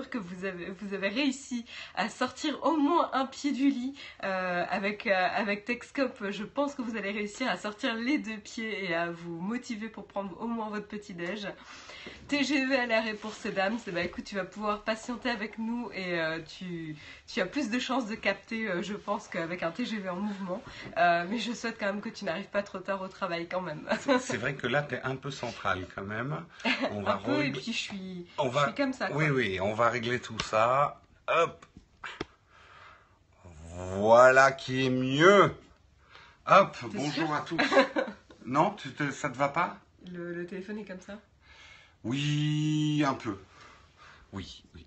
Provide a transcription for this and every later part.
sûr que vous avez, vous avez réussi à sortir au moins un pied du lit euh, avec, euh, avec Texcope. Je pense que vous allez réussir à sortir les deux pieds et à vous motiver pour prendre au moins votre petit déj. TGV à l'arrêt pour ces dames, c'est bah écoute, tu vas pouvoir patienter avec nous et euh, tu, tu as plus de chances de capter, euh, je pense, qu'avec un TGV en mouvement. Mais je souhaite quand même que tu n'arrives pas trop tard au travail quand même. C'est vrai que là, tu es un peu central quand même. On un peu, et puis je suis, on je va- suis comme ça. quoi. Oui, oui, on va régler tout ça. Hop. Voilà qui est mieux. Hop, bonjour à tous. non, tu te- ça te va pas? Le, le téléphone est comme ça? Oui, un peu. Oui, oui.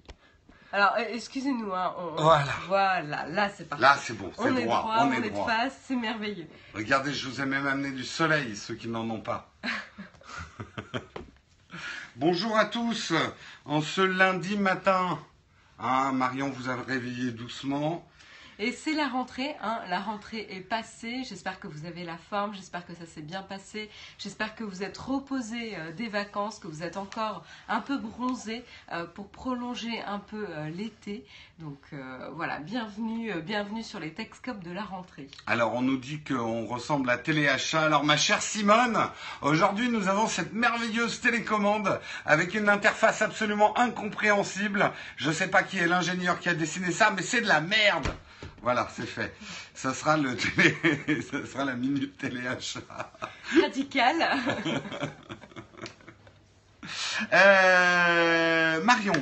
Alors, euh, excusez-nous, hein, on- Voilà. Voilà, là c'est parti. Là, c'est bon, c'est on est droit, droit, on, on, est est de face, c'est merveilleux. Regardez, je vous ai même amené du soleil, ceux qui n'en ont pas. Bonjour à tous, en ce lundi matin. Hein, Marion vous a réveillé doucement. Et c'est la rentrée, hein, la rentrée est passée, j'espère que vous avez la forme, j'espère que ça s'est bien passé, j'espère que vous êtes reposé euh, des vacances, que vous êtes encore un peu bronzé euh, pour prolonger un peu euh, l'été. Donc voilà, bienvenue, bienvenue sur les Texcopes de la rentrée. Alors on nous dit qu'on ressemble à Téléachat. Alors ma chère Simone, aujourd'hui nous avons cette merveilleuse télécommande avec une interface absolument incompréhensible. Je ne sais pas qui est l'ingénieur qui a dessiné ça, mais c'est de la merde. Voilà, c'est fait. Ça sera le télé... ça sera la minute téléachat. Radical Euh, Marion,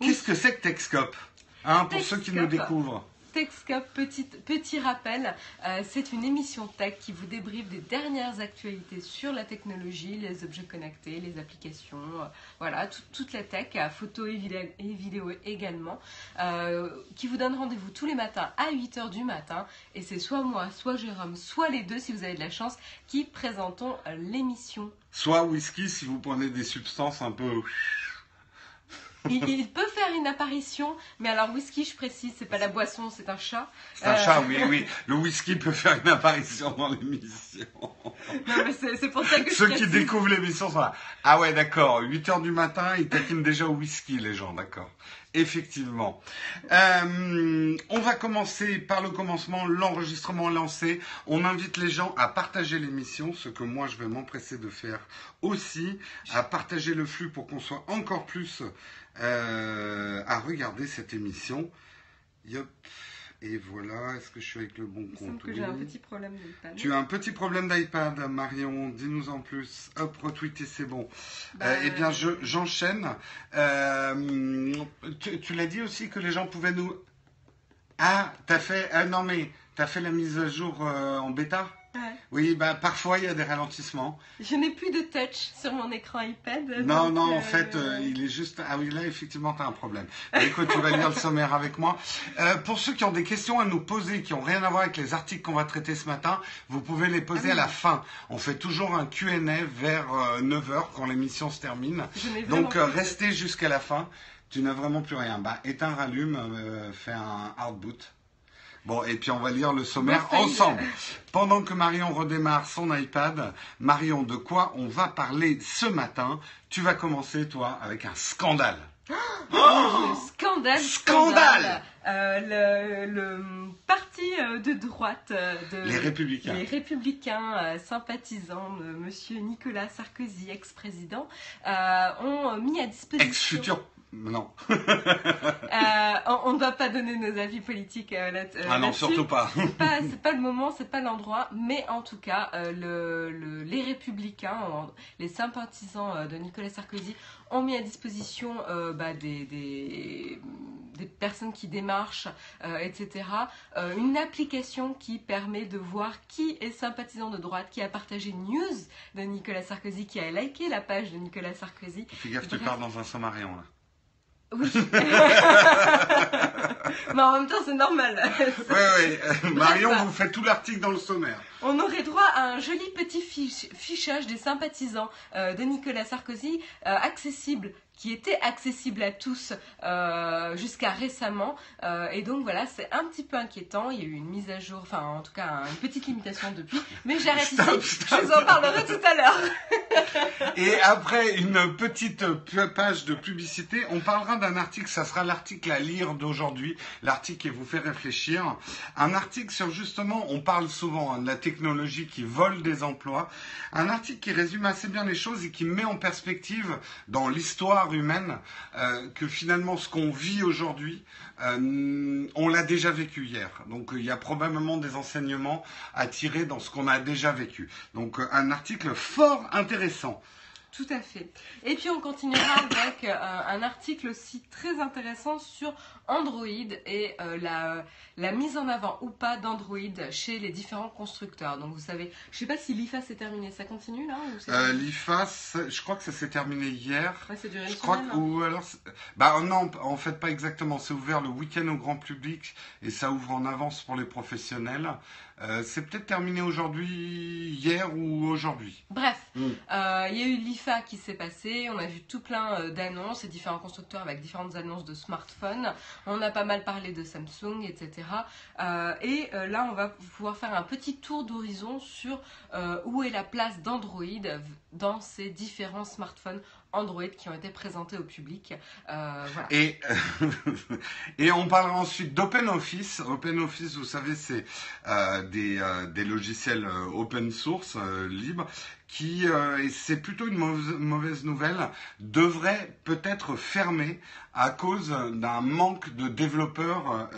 qu'est-ce que c'est que Texcope hein, Pour ceux qui nous découvrent? Texcope, petit, petit rappel, euh, c'est une émission tech qui vous débriefe des dernières actualités sur la technologie, les objets connectés, les applications, euh, voilà, tout- toute la tech, photo et, vidé- et vidéo également, euh, qui vous donne rendez-vous tous les matins à 8h du matin. Et c'est soit moi, soit Jérôme, soit les deux, si vous avez de la chance, qui présentons l'émission. Soit whisky si vous prenez des substances un peu... Il, il peut faire une apparition, mais alors whisky, je précise, c'est pas la boisson, c'est un chat. C'est un Euh, chat, oui, oui. Le whisky peut faire une apparition dans l'émission. Non, mais c'est pour ça que je Ceux qui découvrent l'émission sont là. Ah ouais, d'accord. 8 heures du matin, ils taquinent déjà au whisky, les gens, d'accord. Effectivement. Euh, on va commencer par le commencement, l'enregistrement lancé. On invite les gens à partager l'émission, ce que moi je vais m'empresser de faire aussi, à partager le flux pour qu'on soit encore plus euh, à regarder cette émission. Yop. Et voilà, est-ce que je suis avec le bon Il me semble compte que j'ai un petit problème d'iPad. Tu as un petit problème d'iPad, Marion. Dis-nous en plus. Hop, retweeter, c'est bon. Bah, Euh, eh bien, je- j'enchaîne. Euh, tu tu l'as dit aussi que les gens pouvaient nous. Ah, t'as fait. ah, non, mais t'as fait la mise à jour euh, en bêta? Oui, bah parfois il y a des ralentissements. Je n'ai plus de touch sur mon écran iPad. Non, non, en euh, fait, euh, il est juste. Ah oui, là, effectivement, tu as un problème. Bah, écoute, tu vas lire le sommaire avec moi. Euh, pour ceux qui ont des questions à nous poser, qui n'ont rien à voir avec les articles qu'on va traiter ce matin, vous pouvez les poser Ah oui. à la fin. On fait toujours un QA vers 9h quand l'émission se termine. je n'ai Donc, restez jusqu'à la fin. Tu n'as vraiment plus rien. Bah, éteins, rallume, fais un hard boot. Bon, et puis on va lire le sommaire ensemble. Pendant que Marion redémarre son iPad, Marion, de quoi on va parler ce matin Tu vas commencer, toi, avec un scandale. Le scandale, Scandale Euh, le, le parti euh, de droite euh, de Les Républicains. les républicains euh, sympathisants de Monsieur Nicolas Sarkozy, ex-président, euh, ont mis à disposition. Ex-futur. Non. Euh, on, ne doit pas donner nos avis politiques euh, là- euh, ah non, surtout pas. c'est pas, pas le moment, c'est pas l'endroit, mais en tout cas, euh, le, le- les républicains, les sympathisants euh, de Nicolas Sarkozy ont mis à disposition bah, des, des, des personnes qui démarchent, etc., une application qui permet de voir qui est sympathisant de droite, qui a partagé une news de Nicolas Sarkozy, qui a liké la page de Nicolas Sarkozy. Fais gaffe, tu Bref. pars dans un sommarion, là. Oui. mais en même temps, c'est normal. Oui, oui. Marion Bref. vous fait tout l'article dans le sommaire. On aurait droit à un joli petit fiche- fichage des sympathisants euh, de Nicolas Sarkozy, euh, accessible, qui était accessible à tous euh, jusqu'à récemment. Euh, et donc voilà, c'est un petit peu inquiétant. Il y a eu une mise à jour, enfin en tout cas une petite limitation depuis. Mais j'arrête ici. Je vous en parlerai tout à l'heure. et après une petite page de publicité, on parlera d'un article. Ça sera l'article à lire d'aujourd'hui, l'article qui vous fait réfléchir. Un article sur justement, on parle souvent hein, de la technologie qui vole des emplois. Un article qui résume assez bien les choses et qui met en perspective dans l'histoire humaine euh, que finalement ce qu'on vit aujourd'hui, euh, on l'a déjà vécu hier. Donc il y a probablement des enseignements à tirer dans ce qu'on a déjà vécu. Donc un article fort intéressant. Tout à fait. Et puis on continuera avec euh, un article aussi très intéressant sur Android et euh, la, la, mise en avant ou pas d'Android chez les différents constructeurs. Donc vous savez, je ne sais pas si l'IFA s'est terminé, ça continue là euh, L'IFA, je crois que ça s'est terminé hier. Ouais, c'est duré je crois que, ou alors, bah non, en fait pas exactement. C'est ouvert le week-end au grand public et ça ouvre en avance pour les professionnels. Euh, c'est peut-être terminé aujourd'hui, hier ou aujourd'hui. Bref, mm. euh, il y a eu l'IFA qui s'est passé, on a vu tout plein d'annonces et différents constructeurs avec différentes annonces de smartphones. On a pas mal parlé de Samsung, etc. et là, on va pouvoir faire un petit tour d'horizon sur où est la place d'Android dans ces différents smartphones Android qui ont été présentés au public. Euh, et, on parlera ensuite d'OpenOffice. OpenOffice, vous savez, c'est euh, euh, des, logiciels open source, libres, qui, et c'est plutôt une mauvaise, nouvelle, devrait peut-être fermer à cause d'un manque de développeurs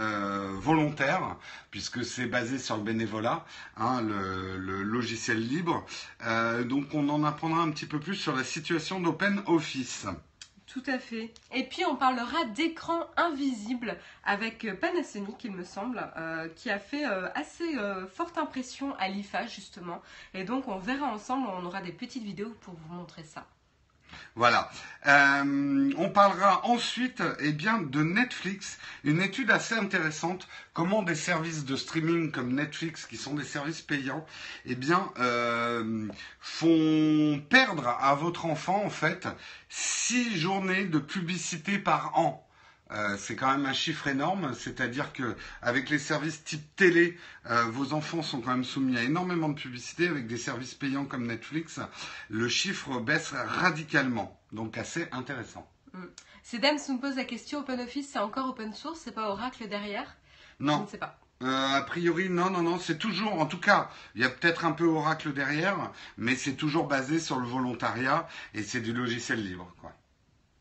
volontaires, puisque c'est basé sur le bénévolat, hein, le, logiciel libre. donc on en apprendra un petit peu plus sur la situation d'Open Office. Tout à fait. Et puis on parlera d'écran invisible avec Panasonic, il me semble, euh, qui a fait euh, assez euh, forte impression à l'IFA justement. Et donc on verra ensemble, on aura des petites vidéos pour vous montrer ça. Voilà. Euh, on parlera ensuite eh bien, de Netflix, une étude assez intéressante, comment des services de streaming comme Netflix, qui sont des services payants, eh bien, euh, font perdre à votre enfant, en fait, six journées de publicité par an. Euh, c'est quand même un chiffre énorme, c'est-à-dire que avec les services type télé, euh, vos enfants sont quand même soumis à énormément de publicité. Avec des services payants comme Netflix, le chiffre baisse radicalement, donc assez intéressant. Mm. Sedem nous pose la question OpenOffice, c'est encore open source, c'est pas Oracle derrière? Non. Je ne sais pas. Euh, a priori, non, non, non, c'est toujours, en tout cas, il y a peut-être un peu Oracle derrière, mais c'est toujours basé sur le volontariat et c'est du logiciel libre, quoi.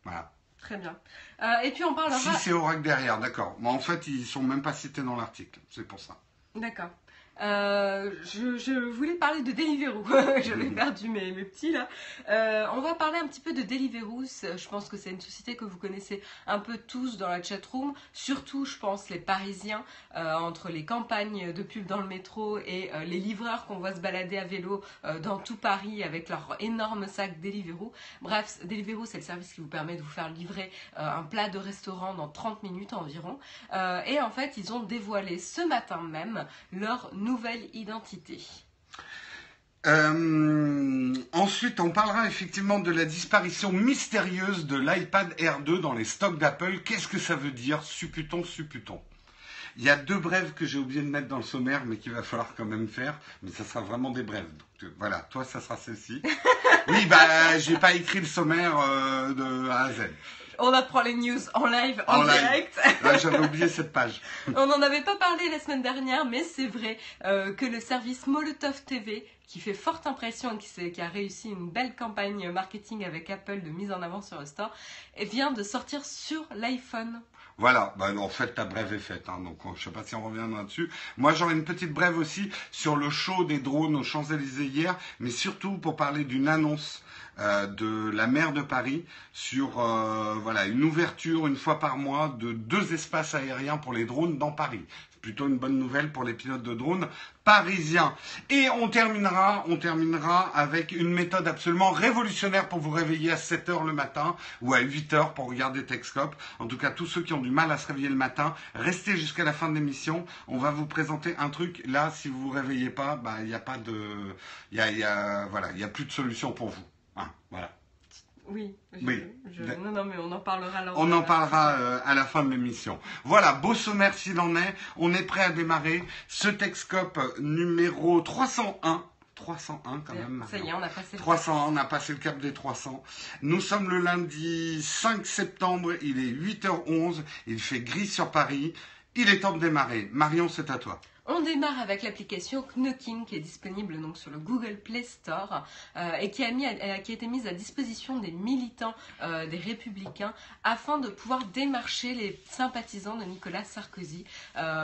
Voilà. Très bien. Euh, et puis on parlera. Si c'est Oracle derrière, d'accord. Mais en fait, ils sont même pas cités dans l'article. C'est pour ça. D'accord. Euh, je, voulais parler de Deliveroo. J'avais perdu mes, mes, petits là. Euh, on va parler un petit peu de Deliveroo. Je pense que c'est une société que vous connaissez un peu tous dans la chatroom. Surtout, je pense, les Parisiens, euh, entre les campagnes de pub dans le métro et les livreurs qu'on voit se balader à vélo dans tout Paris avec leur énorme sac Deliveroo. Bref, Deliveroo, c'est le service qui vous permet de vous faire livrer un plat de restaurant dans 30 minutes environ. et en fait, ils ont dévoilé ce matin même leur nouvelle identité. Euh, ensuite, on parlera effectivement de la disparition mystérieuse de l'iPad R2 dans les stocks d'Apple. Qu'est-ce que ça veut dire Supputons, supputons. Il y a deux brèves que j'ai oublié de mettre dans le sommaire, mais qu'il va falloir quand même faire. Mais ça sera vraiment des brèves. Donc, euh, voilà, toi, ça sera celle-ci. oui, bah, j'ai pas écrit le sommaire euh, de A à Z on apprend les news en live, en, direct. J'avais oublié cette page. on n'en avait pas parlé la semaine dernière, mais c'est vrai euh, que le service Molotov TV, qui fait forte impression et qui, a réussi une belle campagne marketing avec Apple de mise en avant sur le store, vient de sortir sur l'iPhone. Voilà, bah, en fait, ta brève est faite, hein, donc je ne sais pas si on reviendra dessus. Moi, j'aurais une petite brève aussi sur le show des drones aux Champs-Élysées hier, mais surtout pour parler d'une annonce euh, de la maire de Paris sur euh, voilà une ouverture une fois par mois de deux espaces aériens pour les drones dans Paris. C'est plutôt une bonne nouvelle pour les pilotes de drones parisiens. Et on terminera, on terminera avec une méthode absolument révolutionnaire pour vous réveiller à 7 heures le matin ou à 8 heures pour regarder Texcope. En tout cas, tous ceux qui ont du mal à se réveiller le matin, restez jusqu'à la fin de l'émission. On va vous présenter un truc. Là, si vous vous réveillez pas, il n'y a pas de, il voilà, il y a plus de solution pour vous. Ah, voilà. Oui. je- Oui. je- Non, non, mais on en parlera On en parlera euh, à la fin de l'émission. Voilà, beau sommaire s'il en est. On est prêt à démarrer ce Texcope numéro 301. 301 quand même. Ça y est, on a passé le 300, on a passé le cap des 300. Nous sommes le lundi 5 septembre, il est 8h11, il fait gris sur Paris. Il est temps de démarrer. Marion, c'est à toi. On démarre avec l'application Knockin qui est disponible donc sur le Google Play Store euh, et euh, qui a été mise à disposition des militants euh, des Républicains afin de pouvoir démarcher les sympathisants de Nicolas Sarkozy,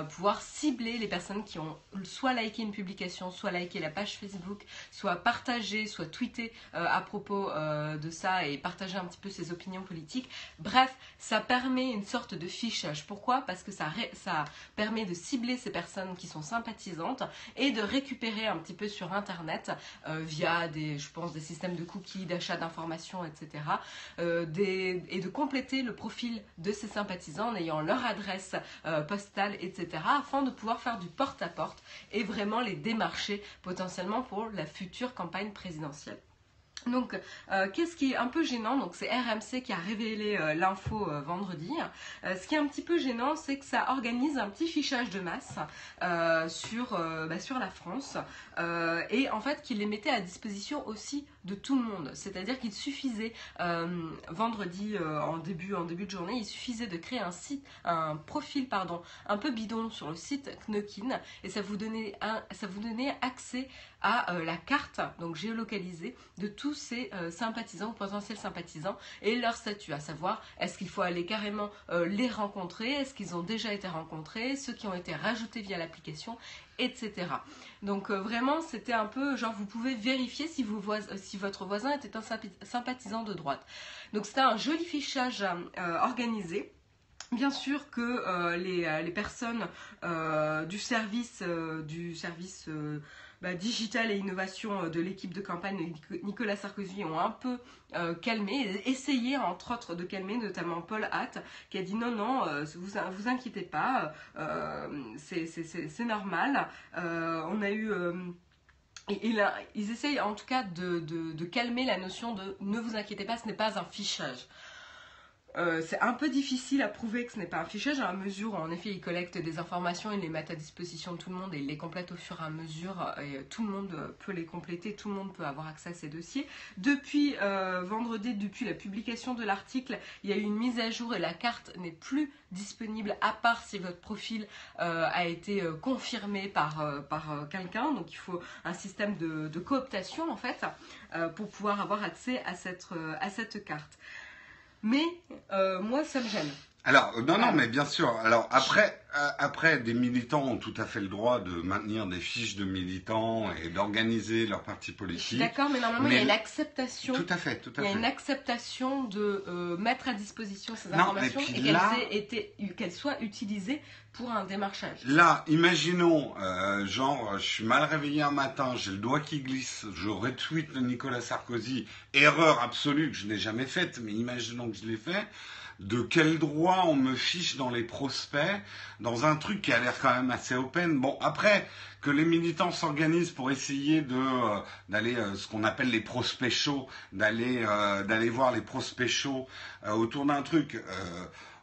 pouvoir cibler les personnes qui ont soit liké une publication, soit liké la page Facebook, soit partagé, soit tweeté à propos de ça et partager un petit peu ses opinions politiques. Bref, ça permet une sorte de fichage. Pourquoi? Parce que ça permet de cibler ces personnes qui sont sympathisantes et de récupérer un petit peu sur Internet euh, via des, je pense, des systèmes de cookies, d'achat d'informations, etc. euh, des- et de compléter le profil de ces sympathisants en ayant leur adresse euh, postale, etc. afin de pouvoir faire du porte-à-porte et vraiment les démarcher potentiellement pour la future campagne présidentielle. Donc, euh, qu'est-ce qui est un peu gênant? Donc, c'est RMC qui a révélé euh, l'info euh, vendredi. Ce qui est un petit peu gênant, c'est que ça organise un petit fichage de masse sur, bah, sur la France et en fait qu'il les mettait à disposition aussi de tout le monde. C'est-à-dire qu'il suffisait vendredi en début en début de journée, il suffisait de créer un site, un profil pardon, un peu bidon sur le site Knockin et ça vous donnait un, ça vous donnait accès à la carte donc géolocalisée de tous ces euh, sympathisants ou potentiels sympathisants et leur statut, à savoir est-ce qu'il faut aller carrément euh, les rencontrer, est-ce qu'ils ont déjà été rencontrés, ceux qui ont été rajoutés via l'application, etc. Donc euh, vraiment c'était un peu genre vous pouvez vérifier si, vous vois- si votre voisin était un sympathisant de droite. Donc c'était un joli fichage euh, organisé. Bien sûr que les, personnes du service, du service bah, digital et innovation euh, de l'équipe de campagne Nicolas Sarkozy ont un peu euh, calmé, essayé entre autres de calmer, notamment Paul Hatt, qui a dit non, non, euh, vous vous inquiétez pas, c'est- normal. On a eu. ils essayent en tout cas de calmer la notion de ne vous inquiétez pas, ce n'est pas un fichage. Euh, c'est un peu difficile à prouver que ce n'est pas un fichage à mesure en effet ils collectent des informations, ils les mettent à disposition de tout le monde et ils les complètent au fur et à mesure et tout le monde peut les compléter, tout le monde peut avoir accès à ces dossiers. Depuis euh, vendredi, depuis la publication de l'article, il y a eu une mise à jour et la carte n'est plus disponible à part si votre profil euh, a été euh, confirmé par, euh, euh, quelqu'un. Donc il faut un système de, cooptation en fait euh, pour pouvoir avoir accès euh, à cette carte. Mais euh, moi, ça me gêne. Alors, euh, non, non, Voilà. mais bien sûr. Alors, après, euh, après, des militants ont tout à fait le droit de maintenir des fiches de militants et d'organiser leur parti politique. d'accord, mais normalement, il y a une acceptation. Tout à fait, tout à Il y a une acceptation de euh, mettre à disposition ces Non, informations et qu'elles là- soient utilisées pour un démarchage. Là, imaginons, euh, genre, je suis mal réveillé un matin, j'ai le doigt qui glisse, je retweet le Nicolas Sarkozy, erreur absolue que je n'ai jamais faite, mais imaginons que je l'ai fait. De quel droit on me fiche dans les prospects, dans un truc qui a l'air quand même assez open Bon, après, que les militants s'organisent pour essayer de euh, d'aller euh, ce qu'on appelle les prospects chauds, d'aller euh, d'aller voir les prospects chauds euh, autour d'un truc.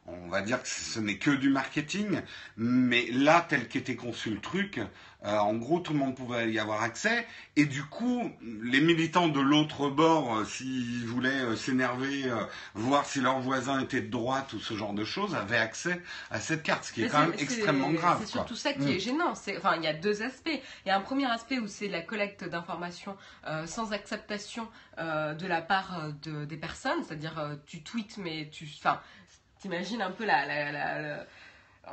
On va dire que ce n'est que du marketing, mais là, tel qu'était conçu le truc, euh, en gros, tout le monde pouvait y avoir accès. Et du coup, les militants de l'autre bord, euh, s'ils voulaient euh, s'énerver, euh, voir si leur voisin était de droite ou ce genre de choses, avaient accès à cette carte, ce qui est quand même extrêmement grave. C'est surtout ça qui Mm. est gênant. C'est- Enfin, il y a deux aspects. Il y a un premier aspect où c'est la collecte d'informations euh, sans acceptation euh, de la part de- des personnes, c'est-à-dire euh, tu tweets mais tu, enfin, t'imagines un peu la, la- la- la-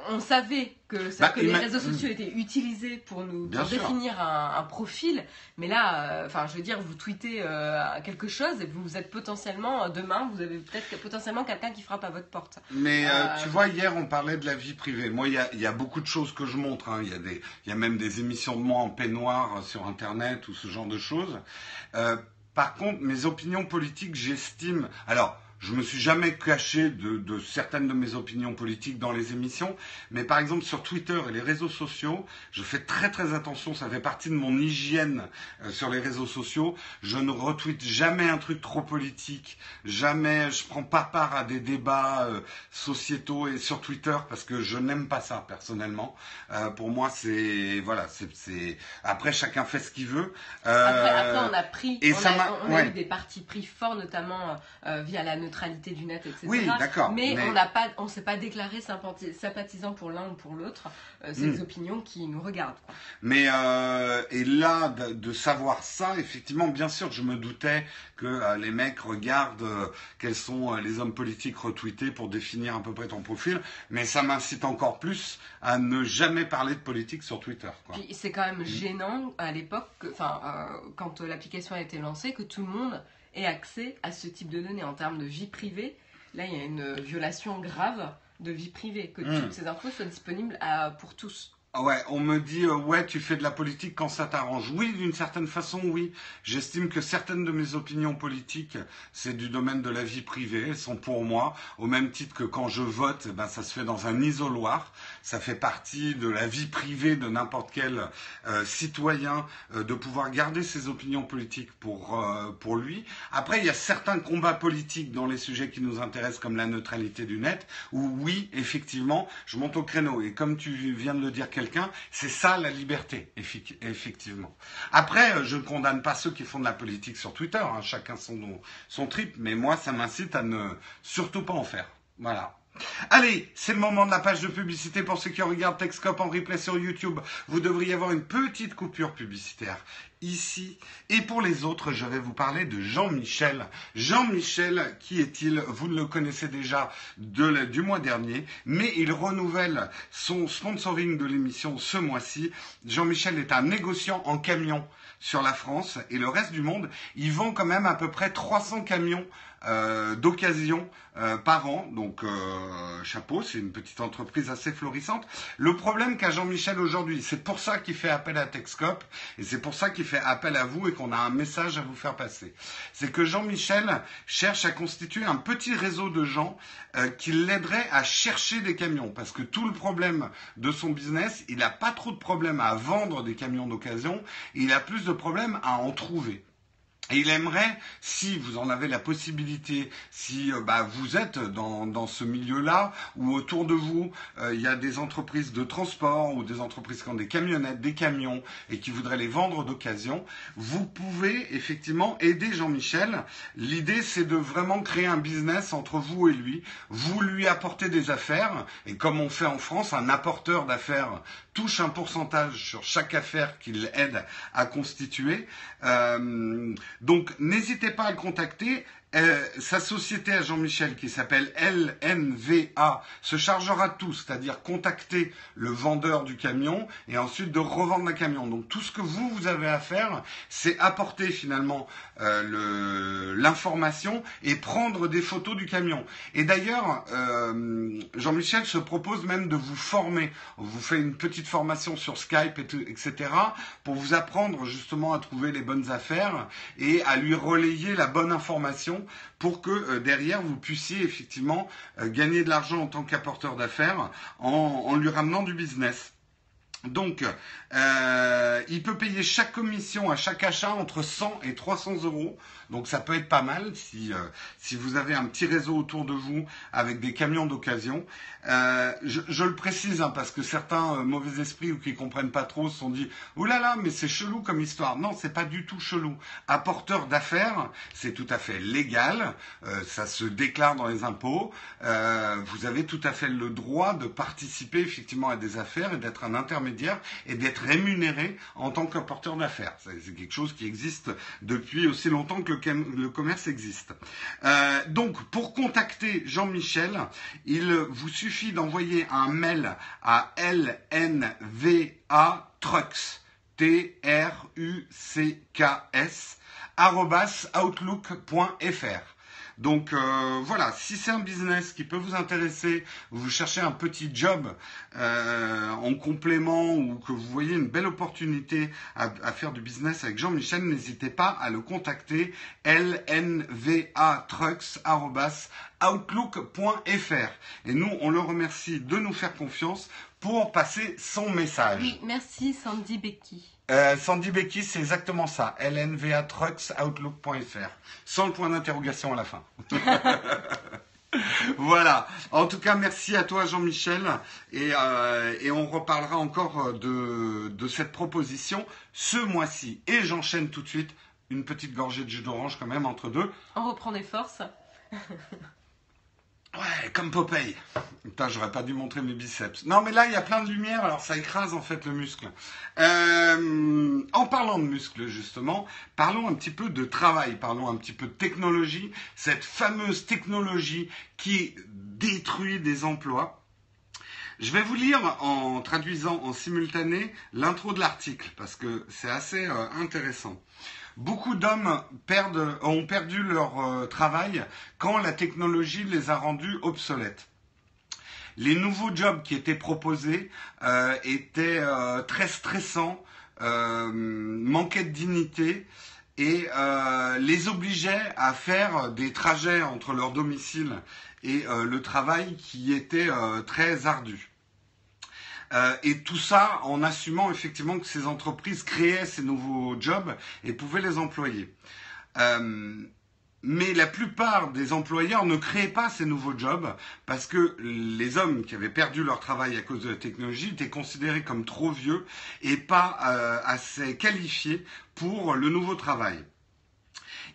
On savait que, ça, Bah, que les réseaux sociaux étaient utilisés pour nous pour définir un, un profil, mais là, euh, enfin, je veux dire, vous tweetez euh, quelque chose et vous êtes potentiellement euh, demain, vous avez peut-être potentiellement quelqu'un qui frappe à votre porte. Mais euh, tu vois, hier, on parlait de la vie privée. Moi, il y a, il y a beaucoup de choses que je montre. hein. Il y, a des- il y a même des émissions de moi en peignoir sur Internet ou ce genre de choses. Par contre, mes opinions politiques, j'estime... Alors, je me suis jamais caché de, certaines de mes opinions politiques dans les émissions, mais par exemple sur Twitter et les réseaux sociaux, je fais très très attention, ça fait partie de mon hygiène euh, sur les réseaux sociaux. Je ne retweete jamais un truc trop politique, jamais, je prends pas part à des débats euh, sociétaux et sur Twitter parce que je n'aime pas ça personnellement. Euh, pour moi, c'est voilà, c'est après chacun fait ce qu'il veut. Après, on a pris, et on, a, on a eu des partis pris forts, notamment via la neutralité du net, etc. Oui, d'accord. Mais, on n'a pas, on s'est pas déclaré sympathisant pour l'un ou pour l'autre. Euh, c'est des hmm. opinions qui nous regardent. Mais euh, et là, de, savoir ça, effectivement, bien sûr, je me doutais que euh, les mecs regardent quels sont les hommes politiques retweetés pour définir à peu près ton profil. Mais ça m'incite encore plus à ne jamais parler de politique sur Twitter. C'est quand même gênant à l'époque, enfin, quand l'application a été lancée, que tout le monde ait accès à ce type de données en termes de vie privée. Là, il y a une violation grave de vie privée, que hmm. toutes ces infos soient disponibles pour tous. Ah ouais, on me dit euh, ouais, tu fais de la politique quand ça t'arrange. Oui, d'une certaine façon, oui. J'estime que certaines de mes opinions politiques, c'est du domaine de la vie privée, elles sont pour moi, au même titre que quand je vote, eh ben ça se fait dans un isoloir. Ça fait partie de la vie privée de n'importe quel euh, citoyen euh, de pouvoir garder ses opinions politiques pour pour lui. Après, il y a certains combats politiques dans les sujets qui nous intéressent, comme la neutralité du net, où oui, effectivement, je monte au créneau. Et comme tu viens de le dire c'est ça la liberté, effectivement. Après, euh, je ne condamne pas ceux qui font de la politique sur Twitter, hein, chacun son, son trip, mais moi, ça m'incite à ne surtout pas en faire. Voilà. Allez, c'est le moment de la page de publicité pour ceux qui regardent Texcop en replay sur YouTube. Vous devriez avoir une petite coupure publicitaire ici. Et pour les autres, je vais vous parler de Jean-Michel. Jean-Michel, qui est-il? Vous le connaissez déjà du mois dernier, mais il renouvelle son sponsoring de l'émission ce mois-ci. Jean-Michel est un négociant en camion sur la France et le reste du monde. Il vend quand même à peu près 300 camions euh, d'occasion euh, par an. Donc euh, chapeau, c'est une petite entreprise assez florissante. Le problème qu'a Jean-Michel aujourd'hui, c'est pour ça qu'il fait appel à Texcop et c'est pour ça qu'il fait appel à vous et qu'on a un message à vous faire passer. C'est que Jean-Michel cherche à constituer un petit réseau de gens qui l'aideraient à chercher des camions parce que tout le problème de son business, il n'a pas trop de problèmes à vendre des camions d'occasion, il a plus de problèmes à en trouver. Et il aimerait, si vous en avez la possibilité, si euh, bah, vous êtes dans, dans ce milieu-là, ou autour de vous, euh, il y a des entreprises de transport ou des entreprises qui ont des camionnettes, des camions, et qui voudraient les vendre d'occasion, vous pouvez effectivement aider Jean-Michel. L'idée, c'est de vraiment créer un business entre vous et lui. Vous lui apportez des affaires, et comme on fait en France, un apporteur d'affaires touche un pourcentage sur chaque affaire qu'il aide à constituer. Euh, donc n'hésitez pas à le contacter. Euh, sa société à Jean-Michel qui s'appelle LNVA se chargera tout, c'est-à-dire contacter le vendeur du camion et ensuite de revendre le camion. Donc tout ce que vous, vous avez à faire, c'est apporter finalement euh, l'information et prendre des photos du camion. Et d'ailleurs, euh, Jean-Michel se propose même de vous former. On vous fait une petite formation sur Skype, et etc., pour vous apprendre justement à trouver les bonnes affaires et à lui relayer la bonne information pour que euh, derrière vous puissiez effectivement gagner de l'argent en tant qu'apporteur d'affaires en lui ramenant du business. Donc, euh, il peut payer chaque commission à chaque achat entre 100 et 300 euros. Donc, ça peut être pas mal si, euh, si vous avez un petit réseau autour de vous avec des camions d'occasion. Euh, je, le précise hein, parce que certains mauvais esprits ou qui comprennent pas trop se sont dit oulala là là, mais c'est chelou comme histoire. Non, c'est pas du tout chelou. Apporteur d'affaires, c'est tout à fait légal. Ça se déclare dans les impôts. vous avez tout à fait le droit de participer effectivement à des affaires et d'être un intermédiaire et d'être rémunéré en tant qu'apporteur d'affaires. C'est quelque chose qui existe depuis aussi longtemps que le, commerce existe. donc, pour contacter Jean-Michel, il vous suffit d'envoyer un mail à LNVA Trucks, T-R-U-C-K-S, outlook.fr. Donc euh, voilà, si c'est un business qui peut vous intéresser, vous cherchez un petit job euh, en complément ou que vous voyez une belle opportunité à, faire du business avec Jean-Michel, n'hésitez pas à le contacter lnvatrucks.outlook.fr. Et nous, on le remercie de nous faire confiance pour passer son message. Oui, merci Sandy Becky. Euh, Sandy Becky, c'est exactement ça. lnvatrucksoutlook.fr. Sans le point d'interrogation à la fin. voilà. En tout cas, merci à toi, Jean-Michel. Et, euh, on reparlera encore de, de cette proposition ce mois-ci. Et j'enchaîne tout de suite une petite gorgée de jus d'orange quand même entre deux. On reprend des forces. Ouais, comme Popeye. Putain, j'aurais pas dû montrer mes biceps. Non, mais là, il y a plein de lumière, alors ça écrase en fait le muscle. Euh, en parlant de muscles, justement, parlons un petit peu de travail, parlons un petit peu de technologie, cette fameuse technologie qui détruit des emplois. Je vais vous lire en traduisant en simultané l'intro de l'article, parce que c'est assez euh, intéressant. Beaucoup d'hommes ont perdu leur euh, travail quand la technologie les a rendus obsolètes. Les nouveaux jobs qui étaient proposés euh, étaient euh, très stressants, manquaient de dignité et les obligeaient à faire des trajets entre leur domicile et le travail qui était très ardu. Euh, et tout ça en assumant effectivement que ces entreprises créaient ces nouveaux jobs et pouvaient les employer. Euh, mais la plupart des employeurs ne créaient pas ces nouveaux jobs parce que les hommes qui avaient perdu leur travail à cause de la technologie étaient considérés comme trop vieux et pas euh, assez qualifiés pour le nouveau travail.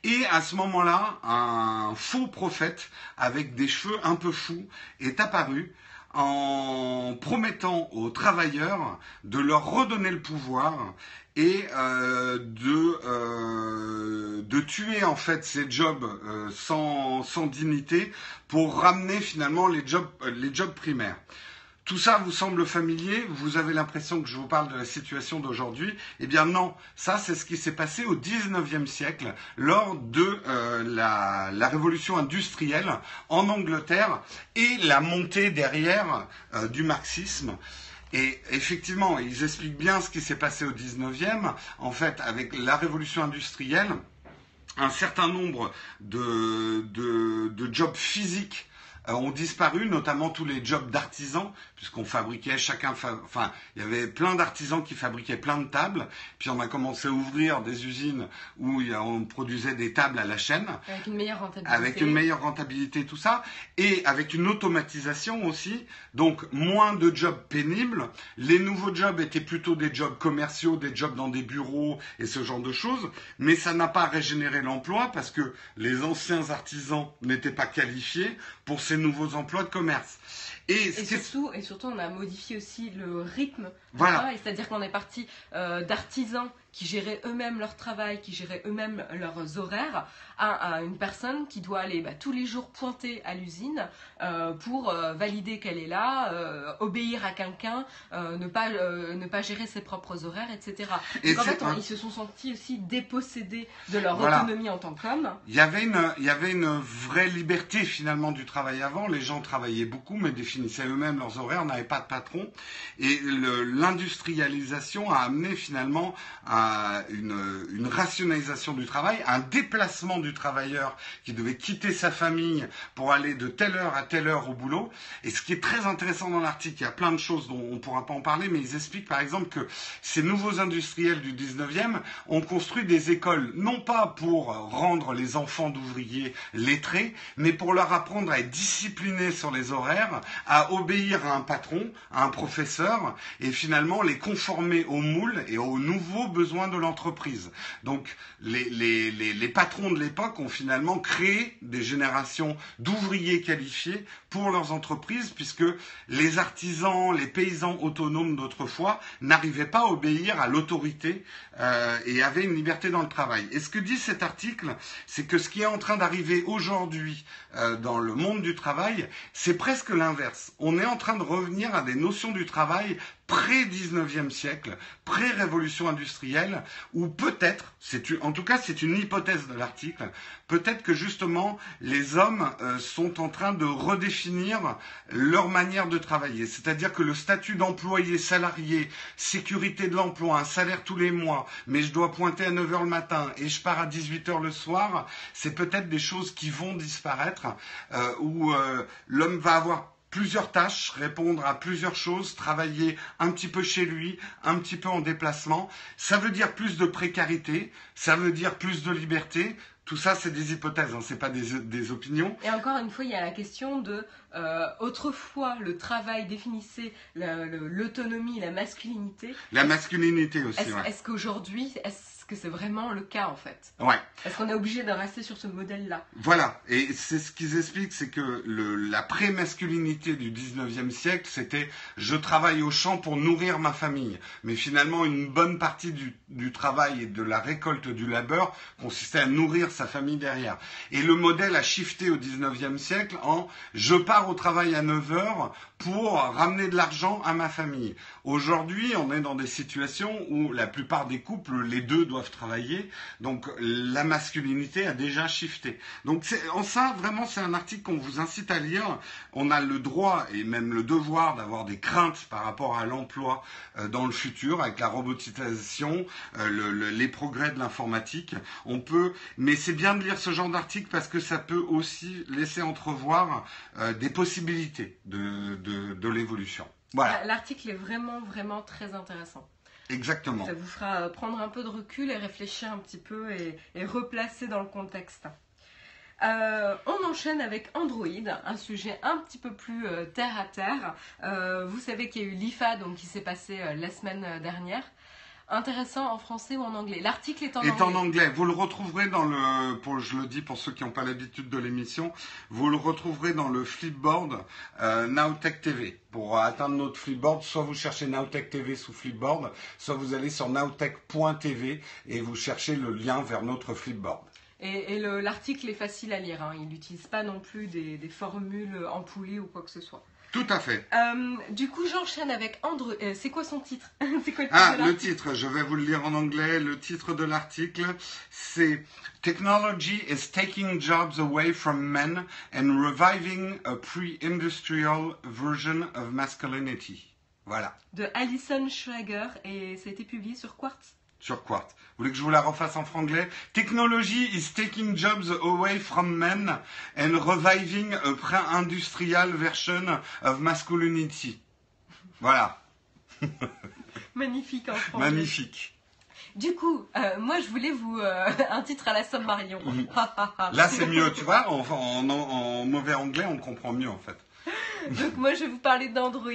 Et à ce moment-là, un faux prophète avec des cheveux un peu fous est apparu en promettant aux travailleurs de leur redonner le pouvoir et euh, de, euh, de tuer en fait ces jobs euh, sans, sans dignité pour ramener finalement les jobs, les jobs primaires. Tout ça vous semble familier Vous avez l'impression que je vous parle de la situation d'aujourd'hui Eh bien non, ça c'est ce qui s'est passé au 19e siècle lors de euh, la, révolution industrielle en Angleterre et la montée derrière euh, du marxisme. Et effectivement, ils expliquent bien ce qui s'est passé au 19e. En fait, avec la révolution industrielle, un certain nombre de, jobs physiques ont disparu, notamment tous les jobs d'artisans, puisqu'on fabriquait chacun, enfin, il y avait plein d'artisans qui fabriquaient plein de tables, puis on a commencé à ouvrir des usines où on produisait des tables à la chaîne. Avec une meilleure rentabilité. Avec une meilleure rentabilité, tout ça, et avec une automatisation aussi, donc moins de jobs pénibles. Les nouveaux jobs étaient plutôt des jobs commerciaux, des jobs dans des bureaux et ce genre de choses, mais ça n'a pas régénéré l'emploi parce que les anciens artisans n'étaient pas qualifiés pour ces nouveaux emplois de commerce. Et, surtout, et surtout, on a modifié aussi le rythme voilà. C'est-à-dire qu'on est parti euh, d'artisans qui géraient eux-mêmes leur travail, qui géraient eux-mêmes leurs horaires, à, une personne qui doit aller bah, tous les jours pointer à l'usine euh, pour euh, valider qu'elle est là, obéir à quelqu'un, ne, pas, ne pas gérer ses propres horaires, etc. Donc en fait, ils se sont sentis aussi dépossédés de leur autonomie en tant qu'hommes. Il y, avait une, vraie liberté finalement du travail avant. Les gens travaillaient beaucoup, mais définissaient eux-mêmes leurs horaires, n'avaient pas de patron. Et l'industrialisation a amené finalement à une, rationalisation du travail, un déplacement du travailleur qui devait quitter sa famille pour aller de telle heure à telle heure au boulot. Et ce qui est très intéressant dans l'article, il y a plein de choses dont on ne pourra pas en parler, mais ils expliquent par exemple que ces nouveaux industriels du 19e ont construit des écoles, non pas pour rendre les enfants d'ouvriers lettrés, mais pour leur apprendre à être disciplinés sur les horaires, à obéir à un patron, à un professeur, et finalement les conformer aux moules et aux nouveaux besoins de l'entreprise. Donc les, les, les, les patrons de l'époque ont finalement créé des générations d'ouvriers qualifiés pour leurs entreprises, puisque les artisans, les paysans autonomes d'autrefois n'arrivaient pas à obéir à l'autorité euh, et avaient une liberté dans le travail. Et ce que dit cet article, c'est que ce qui est en train d'arriver aujourd'hui euh, dans le monde du travail, c'est presque l'inverse. On est en train de revenir à des notions du travail pré-19e siècle, pré-révolution industrielle, où peut-être, en tout cas c'est une hypothèse de l'article, peut-être que justement les hommes euh, sont en train de redéfinir leur manière de travailler. C'est-à-dire que le statut d'employé salarié, sécurité de l'emploi, un salaire tous les mois, mais je dois pointer à 9h le matin et je pars à 18h le soir, c'est peut-être des choses qui vont disparaître, euh, où euh, l'homme va avoir plusieurs tâches, répondre à plusieurs choses, travailler un petit peu chez lui, un petit peu en déplacement. Ça veut dire plus de précarité, ça veut dire plus de liberté. Tout ça, c'est des hypothèses, hein, ce n'est pas des, opinions. Et encore une fois, il y a la question de euh, autrefois le travail définissait l'autonomie, la masculinité. La masculinité aussi. Est-ce qu'aujourd'hui, est que c'est vraiment le cas en fait Ouais. Est-ce qu'on est obligé de rester sur ce modèle-là Voilà, et c'est ce qu'ils expliquent, c'est que le, la pré-masculinité du 19e siècle, c'était je travaille au champ pour nourrir ma famille. Mais finalement, une bonne partie du, du travail et de la récolte du labeur consistait à nourrir sa famille derrière. Et le modèle a shifté au 19e siècle en je pars au travail à 9 heures pour ramener de l'argent à ma famille. Aujourd'hui, on est dans des situations où la plupart des couples, les deux doivent travailler, donc la masculinité a déjà shifté. Donc en ça, vraiment, c'est un article qu'on vous incite à lire. On a le droit et même le devoir d'avoir des craintes par rapport à l'emploi euh, dans le futur, avec la robotisation, euh, les progrès de l'informatique. On peut, mais c'est bien de lire ce genre d'article parce que ça peut aussi laisser entrevoir euh, des possibilités l'évolution. Voilà. L'article est vraiment, vraiment très intéressant. Exactement. Ça vous fera euh, prendre un peu de recul et réfléchir un petit peu et, replacer dans le contexte. Euh, on enchaîne avec Android, un sujet un petit peu plus euh, terre à terre. vous savez qu'il y a eu l'IFA donc, qui s'est passé la semaine dernière intéressant en français ou en anglais L'article est en est en anglais. Vous le retrouverez dans le, pour, je le dis pour ceux qui n'ont pas l'habitude de l'émission, vous le retrouverez dans le flipboard euh, Nowtech TV. Pour atteindre notre flipboard, soit vous cherchez Nowtech TV sous flipboard, soit vous allez sur nowtech.tv et vous cherchez le lien vers notre flipboard. Et, l'article est facile à lire. Hein. Il n'utilise pas non plus des, des formules empoulées ou quoi que ce soit. Tout à fait. Euh, du coup, j'enchaîne avec Andrew. Euh, c'est quoi son titre C'est quoi le titre Ah, le titre, je vais vous le lire en anglais. Le titre de l'article, c'est Technology is taking jobs away from men and reviving a pre-industrial version of masculinity. Voilà. De Alison Schrager et ça a été publié sur Quartz sur Quartz. Vous voulez que je vous la refasse en franglais? Technology is taking jobs away from men and reviving a pre-industrial version of masculinity. Voilà. Magnifique en franglais. Magnifique. Du coup, euh, moi je voulais vous euh, un titre à la Somme Marion. Là c'est mieux, tu vois, en mauvais anglais on comprend mieux en fait. Donc moi je vais vous parler d'Android.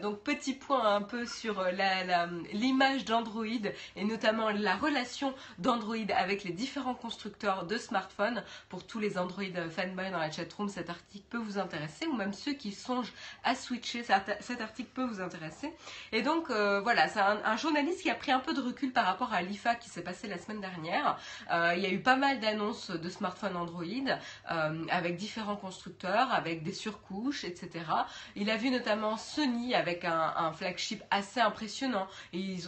Donc petit point un peu sur euh, l'image d'Android et notamment la relation d'Android avec les différents constructeurs de smartphones. Pour tous les Android fanboys dans la chatroom, cet article peut vous intéresser ou même ceux qui songent à switcher, cet article peut vous intéresser. Et donc euh, voilà, c'est un, journaliste qui a pris un peu de recul par rapport à l'IFA qui s'est passé la semaine dernière. Euh, il y a eu pas mal d'annonces de smartphones Android avec différents constructeurs, avec des surcouches, etc. Il a vu notamment Sony avec un, flagship assez impressionnant.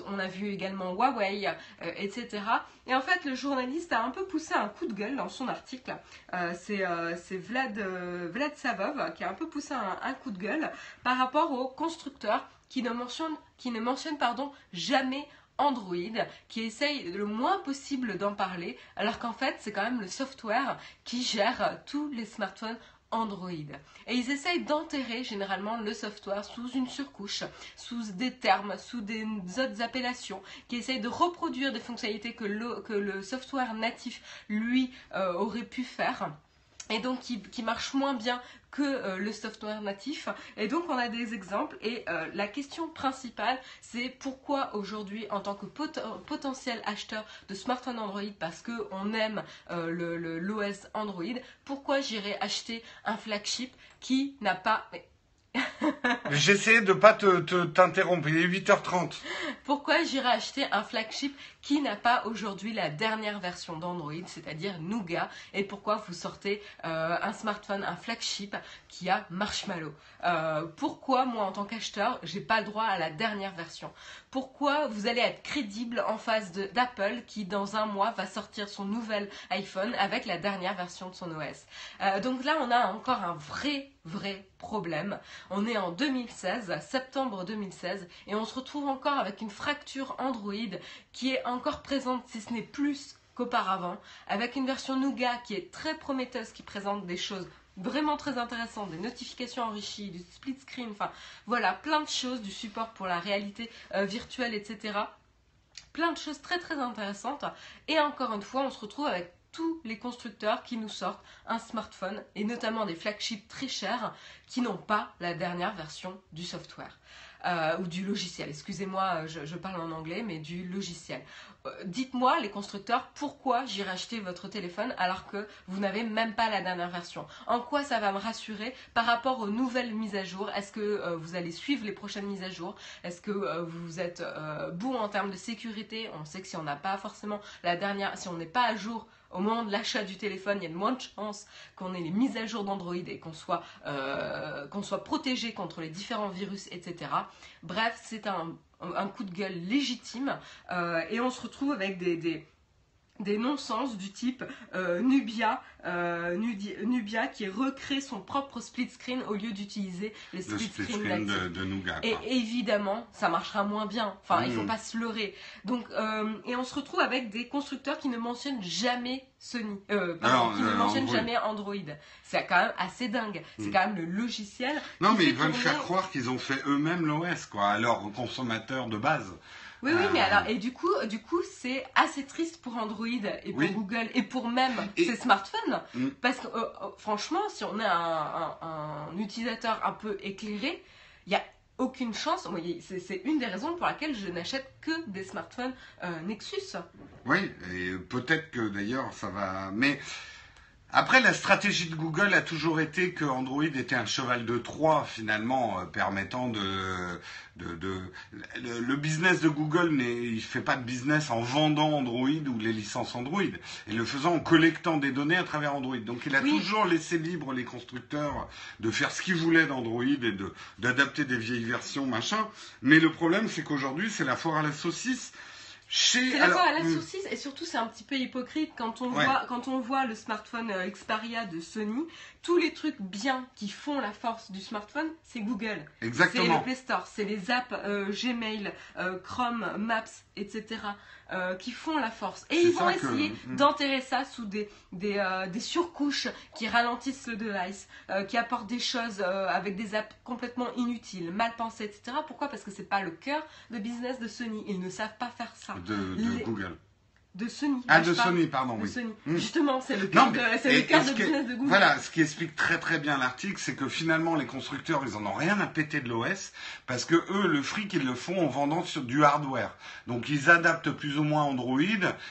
on a vu également Huawei, euh, etc. Et en fait, le journaliste a un peu poussé un coup de gueule dans son article. Euh, euh, c'est Vlad, Vlad Savov qui a un peu poussé un, coup de gueule par rapport aux constructeurs qui ne mentionnent, jamais Android qui essaye le moins possible d'en parler, alors qu'en fait c'est quand même le software qui gère tous les smartphones Android. Et ils essayent d'enterrer généralement le software sous une surcouche, sous des termes, sous des autres appellations, qui essayent de reproduire des fonctionnalités que le, software natif, lui, euh, aurait pu faire et donc qui, qui, marche moins bien que euh, le software natif. Et donc on a des exemples et euh, la question principale c'est pourquoi aujourd'hui en tant que potentiel acheteur de smartphone Android parce qu'on aime euh, l'OS Android, pourquoi j'irais acheter un flagship qui n'a pas... J'essaie de pas t'interrompre, il est 8h30. Pourquoi j'irais acheter un flagship qui n'a pas aujourd'hui la dernière version d'Android, c'est-à-dire Nougat, et pourquoi vous sortez euh, un smartphone, un flagship qui a Marshmallow. Euh, Pourquoi moi en tant qu'acheteur, j'ai pas le droit à la dernière version? Pourquoi vous allez être crédible en face d'Apple qui dans un mois va sortir son nouvel iPhone avec la dernière version de son OS euh, Donc là, on a encore un vrai vrai problème. On est en 2016, septembre 2016, et on se retrouve encore avec une fracture Android qui est encore présente, si ce n'est plus qu'auparavant, avec une version Nougat qui est très prometteuse, qui présente des choses vraiment très intéressantes, des notifications enrichies, du split screen, enfin voilà, plein de choses, du support pour la réalité euh, virtuelle, etc. Plein de choses très très intéressantes. Et encore une fois, on se retrouve avec tous les constructeurs qui nous sortent un smartphone et notamment des flagships très chers qui n'ont pas la dernière version du software. Euh, ou du logiciel. Excusez-moi, euh, je, parle en anglais, mais du logiciel. Euh, dites-moi, les constructeurs, pourquoi j'irai acheter votre téléphone alors que vous n'avez même pas la dernière version? En quoi ça va me rassurer par rapport aux nouvelles mises à jour? Est-ce que vous allez suivre les prochaines mises à jour? Est-ce que vous êtes bon en termes de sécurité? On sait que si on n'a pas forcément la dernière, si on n'est pas à jour au moment de l'achat du téléphone, il y a de moins de chances qu'on ait les mises à jour d'Android et qu'on soit, euh, protégé contre les différents virus, etc. Bref, c'est un, coup de gueule légitime euh, et on se retrouve avec des non-sens du type euh, Nubia, euh, Nubia qui recrée son propre split screen au lieu d'utiliser les split, screen, de, de, Nougat. Et évidemment, ça marchera moins bien. Enfin, il faut mm. pas se leurrer. Donc, euh, et on se retrouve avec des constructeurs qui ne mentionnent jamais Sony, pardon, qui ne mentionnent jamais Android. C'est quand même assez dingue. C'est mm. quand même le logiciel. Non, mais ils veulent faire croire qu'ils ont fait eux-mêmes l'OS, quoi, à leurs consommateurs de base. Oui, oui, mais alors, et du coup, du coup, c'est assez triste pour Android et pour Google et pour même ces smartphones. Mm. Parce que, euh, euh, franchement, si on est un, utilisateur un peu éclairé, il n'y a aucune chance. C'est une des raisons pour laquelle je n'achète que des smartphones euh, Nexus. Oui, et peut-être que d'ailleurs ça va. Mais après, la stratégie de Google a toujours été que Android était un cheval de Troie, finalement, euh, permettant de, de, le, business de Google ne fait pas de business en vendant Android ou les licences Android, et le faisant en collectant des données à travers Android. Donc, il a toujours laissé libre les constructeurs de faire ce qu'ils voulaient d'Android et de d'adapter des vieilles versions, machin. Mais le problème, c'est qu'aujourd'hui, c'est la foire à la saucisse. C'est la fois à la hmm. saucisse et surtout c'est un petit peu hypocrite quand on voit quand on voit le smartphone euh, Xperia de Sony, tous les trucs bien qui font la force du smartphone, c'est Google. Exactement. C'est le Play Store, c'est les apps euh, Gmail, euh, Chrome, Maps, etc. Euh, qui font la force. Et ils vont essayer mm. d'enterrer ça sous des, des, euh, des, surcouches qui ralentissent le device, euh, qui apportent des choses avec des apps complètement inutiles, mal pensées, etc. Pourquoi? Parce que c'est pas le cœur de business de Sony. Ils ne savent pas faire ça. De, Google de Sony. Ah, de Sony, pardon. oui. Hmm. Justement, c'est le cœur de, le business de Google. Voilà, ce qui explique très très bien l'article, c'est que finalement, les constructeurs, ils en ont rien à péter de l'OS, parce que eux, le fric, ils le font en vendant sur du hardware. Donc, ils adaptent plus ou moins Android,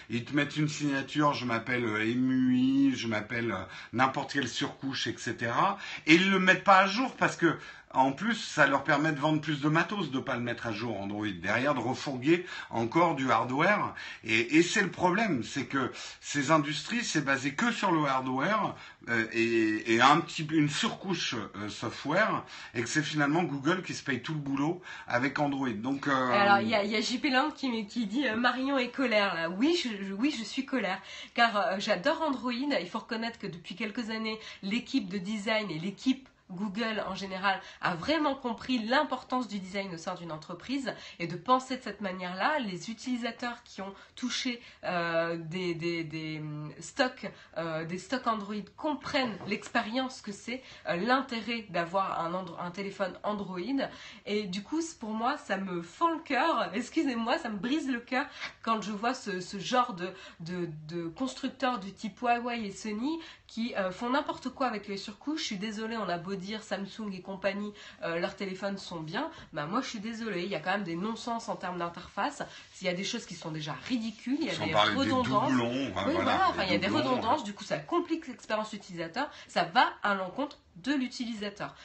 ils te mettent une signature, je m'appelle EMUI, je m'appelle euh, n'importe quelle surcouche, etc. Et ils le mettent pas à jour, parce que en plus, ça leur permet de vendre plus de matos, de pas le mettre à jour Android. Derrière, de refourguer encore du hardware. Et, c'est le problème, c'est que ces industries, c'est basé que sur le hardware euh, et, un petit, une surcouche euh, software, et que c'est finalement Google qui se paye tout le boulot avec Android. Donc, euh, alors il y a, JP Land qui, dit Marion est colère. Oui, je, oui, je suis colère, car j'adore Android. Il faut reconnaître que depuis quelques années, l'équipe de design et l'équipe Google en général a vraiment compris l'importance du design au sein d'une entreprise et de penser de cette manière-là. Les utilisateurs qui ont touché euh, des, hum, stocks, euh, des stocks Android comprennent l'expérience que c'est, euh, l'intérêt d'avoir un, un, téléphone Android. Et du coup, pour moi, ça me fend le cœur. Excusez-moi, ça me brise le cœur quand je vois ce, genre de, de, de constructeurs du type Huawei et Sony qui font n'importe quoi avec les surcouches. Je suis désolée, on a beau dire Samsung et compagnie, euh, leurs téléphones sont bien, bah moi je suis désolée, il y a quand même des non-sens en termes d'interface. Il y a des choses qui sont déjà ridicules, il y a des redondances. il y a des redondances, du coup ça complique l'expérience utilisateur, ça va à l'encontre de l'utilisateur.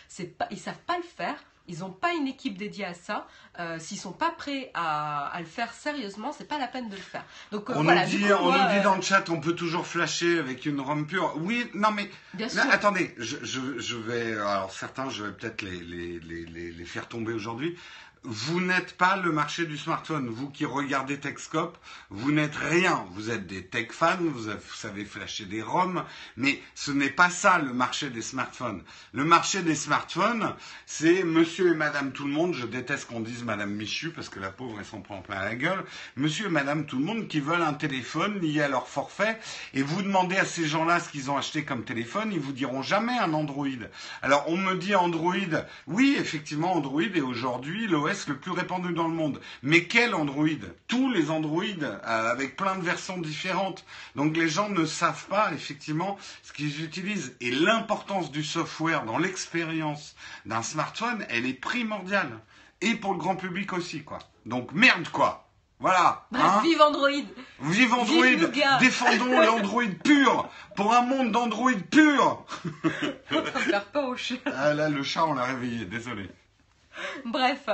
Ils savent pas le faire ils n'ont pas une équipe dédiée à ça. Euh, S'ils sont pas prêts à, à le faire sérieusement, c'est pas la peine de le faire. Donc euh, On, voilà, nous dit, coup, on moi, nous dit euh, dans le chat, on peut toujours flasher avec une ROM pure. Oui, non mais bien Là, sûr. attendez, je, je, je vais. Alors certains, je vais peut-être les, les, les, les faire tomber aujourd'hui. Vous n'êtes pas le marché du smartphone. Vous qui regardez Techscope, vous n'êtes rien. Vous êtes des tech fans, vous, vous savez flasher des ROM, mais ce n'est pas ça le marché des smartphones. Le marché des smartphones, c'est monsieur et madame tout le monde. Je déteste qu'on dise madame Michu parce que la pauvre, elle s'en prend plein la gueule. Monsieur et madame tout le monde qui veulent un téléphone lié à leur forfait et vous demandez à ces gens-là ce qu'ils ont acheté comme téléphone, ils vous diront jamais un Android. Alors on me dit Android, oui effectivement Android est aujourd'hui l'OS le plus répandu dans le monde. Mais quel Android Tous les Android euh, avec plein de versions différentes. Donc les gens ne savent pas effectivement ce qu'ils utilisent. Et l'importance du software dans l'expérience d'un smartphone, elle est primordiale. Et pour le grand public aussi quoi. Donc merde quoi. Voilà. Bref, hein vive Android Vive Android, Vive défendons l'Android pur, pour un monde d'Android pur. train de faire peur au chat. Ah là, le chat, on l'a réveillé, désolé. Bref,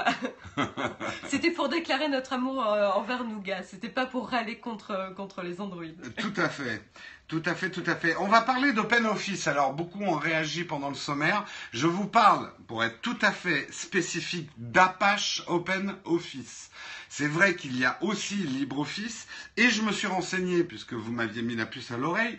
c'était pour déclarer notre amour euh, envers Nougat. C'était pas pour râler contre, contre les Android. Tout à fait. Tout à fait, tout à fait. On va parler d'OpenOffice. Alors, beaucoup ont réagi pendant le sommaire. Je vous parle, pour être tout à fait spécifique, d'Apache OpenOffice. C'est vrai qu'il y a aussi LibreOffice, et je me suis renseigné, puisque vous m'aviez mis la puce à l'oreille,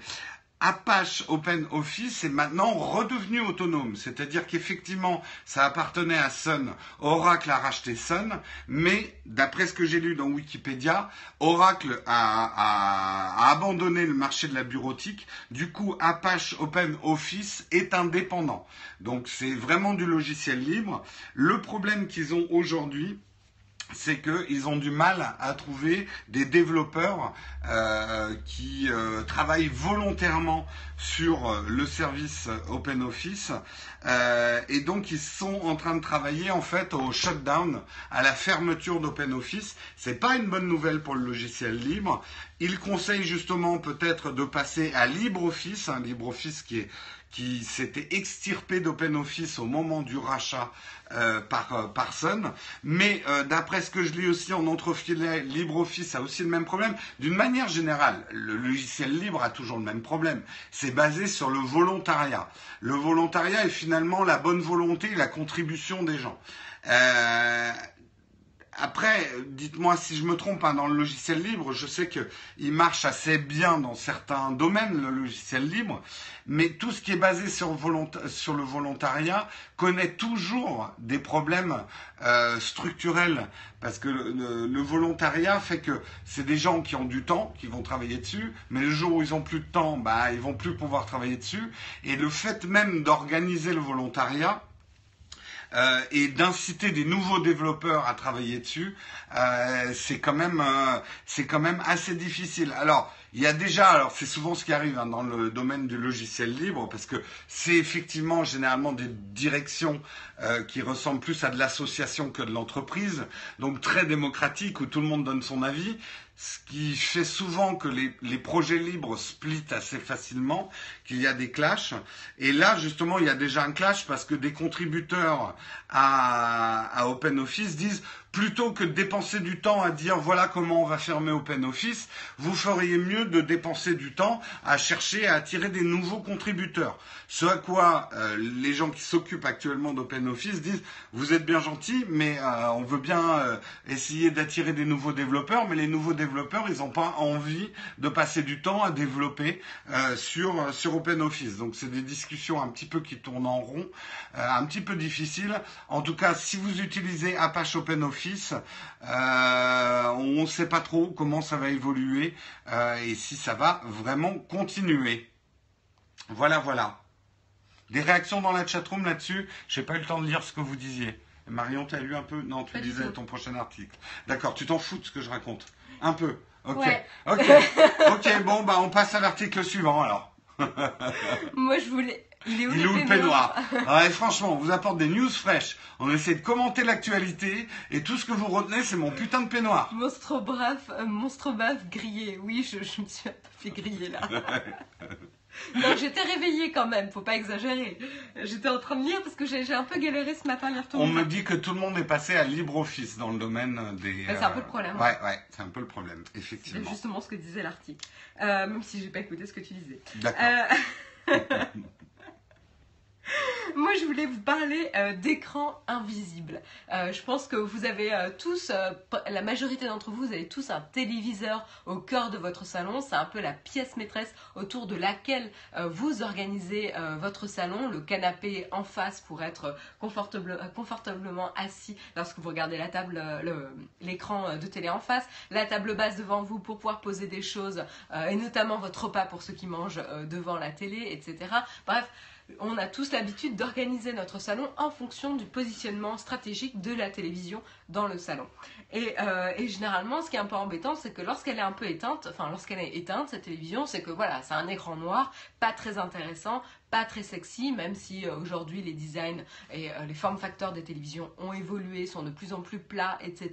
Apache OpenOffice est maintenant redevenu autonome. C'est-à-dire qu'effectivement, ça appartenait à Sun. Oracle a racheté Sun, mais d'après ce que j'ai lu dans Wikipédia, Oracle a, a- a abandonné le marché de la bureautique. Du coup, Apache OpenOffice est indépendant. Donc c'est vraiment du logiciel libre. Le problème qu'ils ont aujourd'hui, c'est qu'ils ont du mal à trouver des développeurs euh, qui euh, travaillent volontairement sur euh, le service OpenOffice et donc ils sont en train de travailler en fait au shutdown, à la fermeture d'OpenOffice. C'est pas une bonne nouvelle pour le logiciel libre. Ils conseillent justement peut-être de passer à LibreOffice, un LibreOffice qui qui s'était extirpé d'OpenOffice au moment du rachat euh, par, euh, par Sun. Mais euh, d'après ce que je lis aussi en entrefilet, LibreOffice a aussi le même problème. D'une manière générale, le logiciel libre a toujours le même problème. C'est basé sur le volontariat. Le volontariat est finalement la bonne volonté et la contribution des gens. Après, dites-moi si je me trompe, hein, dans le logiciel libre, je sais qu'il marche assez bien dans certains domaines, le logiciel libre, mais tout ce qui est basé sur, le volontariat connaît toujours des problèmes euh, structurels, parce que le volontariat fait que c'est des gens qui ont du temps, qui vont travailler dessus, mais le jour où ils ont plus de temps, bah, ils vont plus pouvoir travailler dessus, et le fait même d'organiser le volontariat, euh, et d'inciter des nouveaux développeurs à travailler dessus, euh, c'est quand même euh, c'est quand même assez difficile. Alors il y a déjà, alors c'est souvent ce qui arrive hein, dans le domaine du logiciel libre, parce que c'est effectivement généralement des directions euh, qui ressemblent plus à de l'association que de l'entreprise, donc très démocratique où tout le monde donne son avis, ce qui fait souvent que les, projets libres splitent assez facilement, qu'il y a des clashs. Et là, justement, il y a déjà un clash parce que des contributeurs à OpenOffice disent plutôt que de dépenser du temps à dire voilà comment on va fermer OpenOffice, vous feriez mieux de dépenser du temps à chercher à attirer des nouveaux contributeurs. Ce à quoi euh, les gens qui s'occupent actuellement d'OpenOffice disent vous êtes bien gentils, mais euh, on veut bien euh, essayer d'attirer des nouveaux développeurs, mais les nouveaux développeurs, ils n'ont pas envie de passer du temps à développer sur, sur OpenOffice. Donc c'est des discussions un petit peu qui tournent en rond, un petit peu difficiles. En tout cas, si vous utilisez Apache OpenOffice, euh, on ne sait pas trop comment ça va évoluer euh, et si ça va vraiment continuer. Voilà, voilà. Des réactions dans la chatroom là-dessus? J'ai pas eu le temps de lire ce que vous disiez. Marion, tu as lu un peu? Non, tu Pas lisais ton prochain article. D'accord, tu t'en fous de ce que je raconte Un peu. Ok. Ouais. Ok. ok, bon, bah on passe à l'article suivant alors. Moi, je voulais. Il est où Il le le peignoir Ouais, franchement, on vous apporte des news fraîches. On essaie de commenter l'actualité et tout ce que vous retenez, c'est mon putain de peignoir. Monstre brave, euh, monstre bave grillé. Oui, je, je me suis un peu fait griller là. Non, j'étais réveillée quand même, faut pas exagérer. J'étais en train de lire parce que j'ai un peu galéré ce matin à lire tout On me dit que tout le monde est passé à LibreOffice dans le domaine des. Ben, c'est un peu le problème. Ouais, ouais, c'est un peu le problème, effectivement. C'est justement ce que disait l'article. Euh, même si j'ai pas écouté ce que tu disais. D'accord. Euh, Moi, je voulais vous parler euh, d'écran invisible. Euh, je pense que vous avez euh, tous, la majorité d'entre vous, vous avez tous un téléviseur au cœur de votre salon. C'est un peu la pièce maîtresse autour de laquelle vous organisez votre salon. Le canapé en face pour être confortablement assis lorsque vous regardez la table, l'écran de télé en face. La table basse devant vous pour pouvoir poser des choses et notamment votre repas pour ceux qui mangent devant la télé, etc. Bref, on a tous l'habitude d'organiser notre salon en fonction du positionnement stratégique de la télévision dans le salon. Euh, et, généralement, ce qui est un peu embêtant, c'est que lorsqu'elle est un peu éteinte, enfin lorsqu'elle est éteinte, cette télévision, c'est que voilà, c'est un écran noir, pas très intéressant, pas très sexy, même si euh, aujourd'hui les designs et euh, les formes facteurs des télévisions ont évolué, sont de plus en plus plats, etc.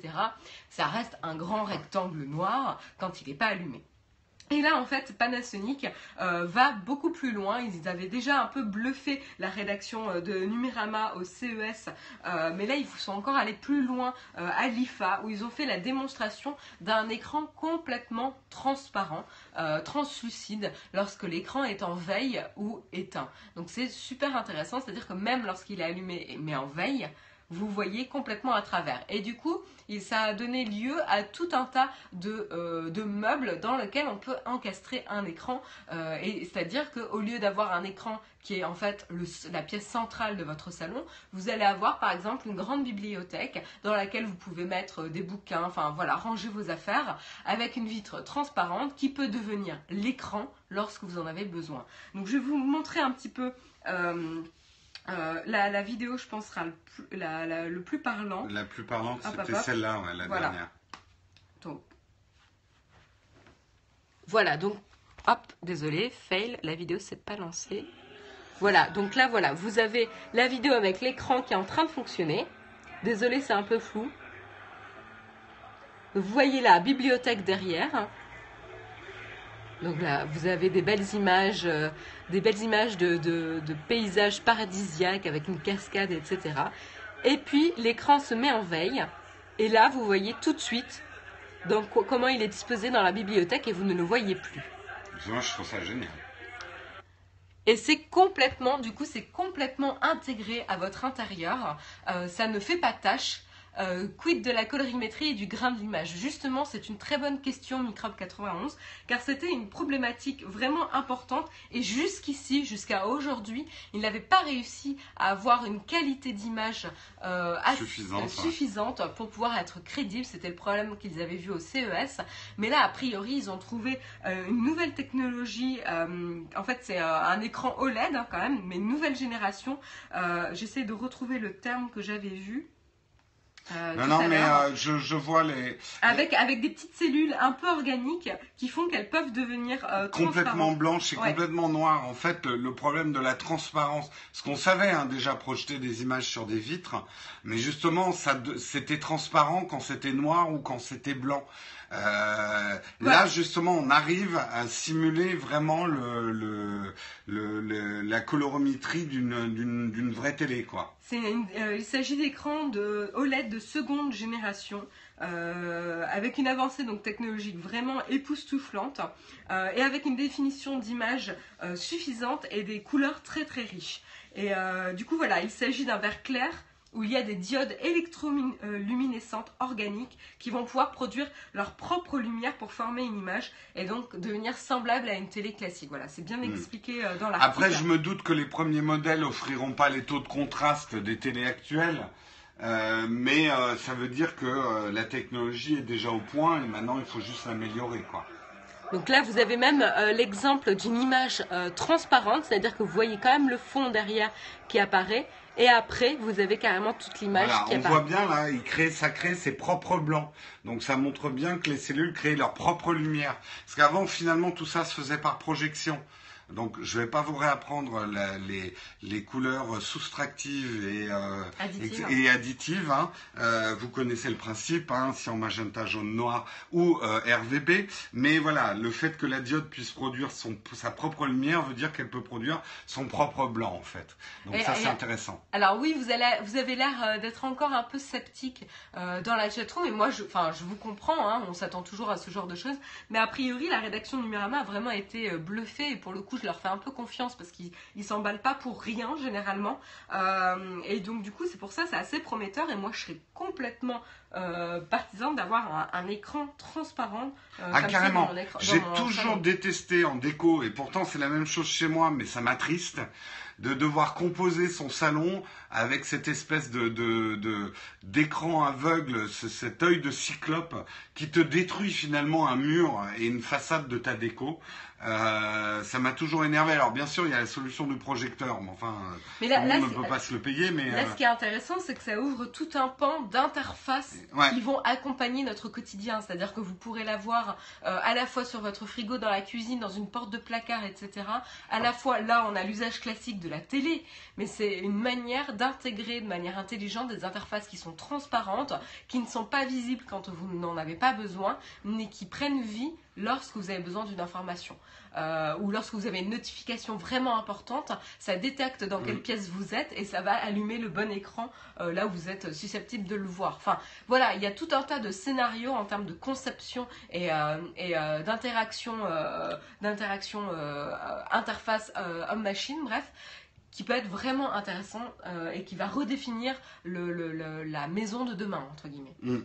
Ça reste un grand rectangle noir quand il n'est pas allumé. Et là, en fait, Panasonic euh, va beaucoup plus loin. Ils avaient déjà un peu bluffé la rédaction euh, de Numérama au CES, euh, mais là, ils sont encore allés plus loin à l'IFA, où ils ont fait la démonstration d'un écran complètement transparent, translucide, lorsque l'écran est en veille ou éteint. Donc c'est super intéressant, c'est-à-dire que même lorsqu'il est allumé mais en veille, vous voyez complètement à travers. Et du coup, ça a donné lieu à tout un tas de, euh, meubles dans lesquels on peut encastrer un écran. Euh, c'est-à-dire qu'au lieu d'avoir un écran qui est en fait la pièce centrale de votre salon, vous allez avoir par exemple une grande bibliothèque dans laquelle vous pouvez mettre des bouquins, enfin voilà, ranger vos affaires avec une vitre transparente qui peut devenir l'écran lorsque vous en avez besoin. Donc je vais vous montrer un petit peu euh, euh, la, vidéo, je pense, sera le plus, le plus parlant. La plus parlante, c'était celle-là, la dernière. Donc, voilà, donc, hop, désolé, fail, la vidéo s'est pas lancée. Voilà, donc là, voilà, vous avez la vidéo avec l'écran qui est en train de fonctionner. Désolé, c'est un peu flou. Vous voyez la bibliothèque derrière. Donc là, vous avez des belles images, euh, des belles images de, paysages paradisiaques avec une cascade, etc. Et puis l'écran se met en veille. Et là, vous voyez tout de suite comment il est disposé dans la bibliothèque et vous ne le voyez plus. Moi, je trouve ça génial. Et c'est complètement, du coup, c'est complètement intégré à votre intérieur. Euh, ça ne fait pas tâche. Euh, quid de la colorimétrie et du grain de l'image? Justement, c'est une très bonne question, Microbe 91, car c'était une problématique vraiment importante et jusqu'ici, jusqu'à aujourd'hui, ils n'avaient pas réussi à avoir une qualité d'image euh, suffisante, pour pouvoir être crédible. C'était le problème qu'ils avaient vu au CES. Mais là, a priori, ils ont trouvé euh, une nouvelle technologie. en fait, c'est un écran OLED hein, quand même, mais une nouvelle génération. J'essaie de retrouver le terme que j'avais vu. Euh, non, non, mais euh, je, je, vois les... Avec, avec des petites cellules un peu organiques qui font qu'elles peuvent devenir euh, complètement blanches et complètement noires. En fait, le, problème de la transparence, ce qu'on savait hein, déjà projeter des images sur des vitres, mais justement, ça, c'était transparent quand c'était noir ou quand c'était blanc. Euh, là, justement, on arrive à simuler vraiment le, le, la colorimétrie d'une vraie télé, quoi. Euh, il s'agit d'écrans de OLED de seconde génération. Euh, avec une avancée technologique vraiment époustouflante et avec une définition d'image suffisante et des couleurs très très riches. Et du coup voilà, il s'agit d'un verre clair où il y a des diodes électroluminescentes organiques qui vont pouvoir produire leur propre lumière pour former une image et donc devenir semblable à une télé classique. Voilà, c'est bien hmm. expliqué euh, dans l'article. Après, je me doute que les premiers modèles offriront pas les taux de contraste des télés actuelles. Euh, mais euh, ça veut dire que la technologie est déjà au point et maintenant il faut juste l'améliorer quoi. Donc là, vous avez même l'exemple d'une image transparente, c'est-à-dire que vous voyez quand même le fond derrière qui apparaît et après, vous avez carrément toute l'image qui apparaît. On voit bien là, il crée, ça crée ses propres blancs. Donc ça montre bien que les cellules créent leur propre lumière. Parce qu'avant, finalement, tout ça se faisait par projection. Donc, je ne vais pas vous réapprendre les, les, couleurs soustractives et, euh, additives. et, additives. Hein. Euh, vous connaissez le principe, hein, si en magenta, jaune, noir ou euh, RVB. Mais voilà, le fait que la diode puisse produire son, sa propre lumière veut dire qu'elle peut produire son propre blanc, en fait. Donc ça, c'est intéressant. Alors oui, vous, allez, vous avez l'air d'être encore un peu sceptique dans la chatroom, et moi, je, je vous comprends, hein, on s'attend toujours à ce genre de choses. Mais a priori, la rédaction de Numérama a vraiment été bluffée, et pour le coup, je leur fais un peu confiance parce qu'ils ne s'emballent pas pour rien généralement. Euh, et donc du coup, c'est pour ça, c'est assez prometteur. Et moi, je serais complètement euh, partisan d'avoir un, écran transparent. Euh, ah carrément. J'ai toujours détesté en déco, et pourtant c'est la même chose chez moi, mais ça m'attriste de devoir composer son salon avec cette espèce de, d'écran aveugle, cet œil de cyclope qui te détruit finalement un mur et une façade de ta déco. Euh, ça m'a toujours énervé. Alors bien sûr, il y a la solution du projecteur, mais enfin, mais on ne peut pas se le payer. Mais là, ce qui est intéressant, c'est que ça ouvre tout un pan d'interfaces qui vont accompagner notre quotidien. C'est-à-dire que vous pourrez l'avoir euh, à la fois sur votre frigo, dans la cuisine, dans une porte de placard, etc. À la fois, là, on a l'usage classique de la télé, mais c'est une manière d'intégrer de manière intelligente des interfaces qui sont transparentes, qui ne sont pas visibles quand vous n'en avez pas besoin, mais qui prennent vie lorsque vous avez besoin d'une information euh, ou lorsque vous avez une notification vraiment importante, ça détecte dans quelle pièce vous êtes et ça va allumer le bon écran euh, là où vous êtes susceptible de le voir. Enfin, voilà, il y a tout un tas de scénarios en termes de conception et, euh, d'interaction, d'interaction interface homme-machine, bref, qui peut être vraiment intéressant et qui va redéfinir la maison de demain, entre guillemets. Mm.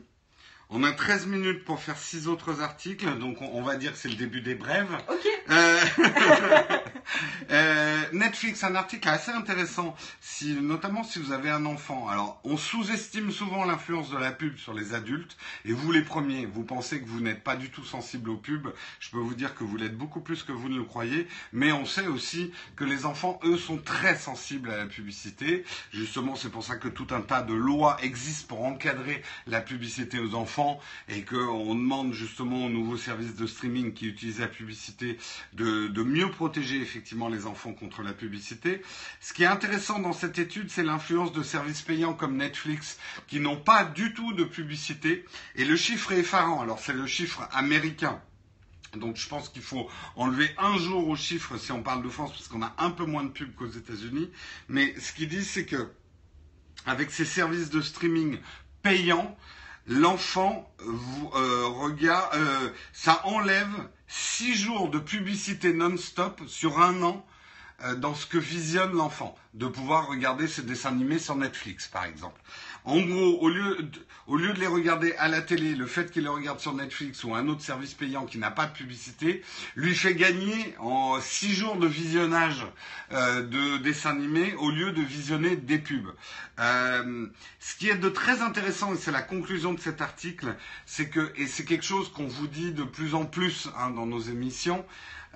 On a 13 minutes pour faire six autres articles, donc on, va dire que c'est le début des brèves. Ok. Euh, euh, Netflix, un article assez intéressant, si, notamment si vous avez un enfant. Alors, on sous-estime souvent l'influence de la pub sur les adultes, et vous les premiers, vous pensez que vous n'êtes pas du tout sensible aux pubs. Je peux vous dire que vous l'êtes beaucoup plus que vous ne le croyez, mais on sait aussi que les enfants, eux, sont très sensibles à la publicité. Justement, c'est pour ça que tout un tas de lois existent pour encadrer la publicité aux enfants et qu'on demande justement aux nouveaux services de streaming qui utilisent la publicité de, mieux protéger effectivement les enfants contre la publicité. Ce qui est intéressant dans cette étude, c'est l'influence de services payants comme Netflix qui n'ont pas du tout de publicité. Et le chiffre est effarant. Alors c'est le chiffre américain. Donc je pense qu'il faut enlever un jour au chiffre si on parle de France parce qu'on a un peu moins de pubs qu'aux États-Unis. Mais ce qu'ils disent, c'est que avec ces services de streaming payants, l'enfant euh, regarde, euh, ça enlève six jours de publicité non-stop sur un an euh, dans ce que visionne l'enfant, de pouvoir regarder ses dessins animés sur Netflix, par exemple. En gros, au lieu, de, les regarder à la télé, le fait qu'il les regarde sur Netflix ou un autre service payant qui n'a pas de publicité, lui fait gagner en six jours de visionnage euh, de dessins animés au lieu de visionner des pubs. Euh, ce qui est de très intéressant, et c'est la conclusion de cet article, c'est que, et c'est quelque chose qu'on vous dit de plus en plus hein, dans nos émissions,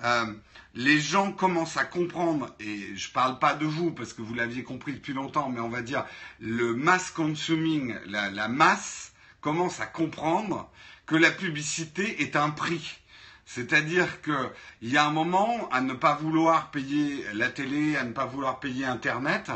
euh, les gens commencent à comprendre, et je ne parle pas de vous parce que vous l'aviez compris depuis longtemps, mais on va dire le mass consuming, la, masse commence à comprendre que la publicité est un prix. C'est-à-dire qu'il y a un moment à ne pas vouloir payer la télé, à ne pas vouloir payer Internet,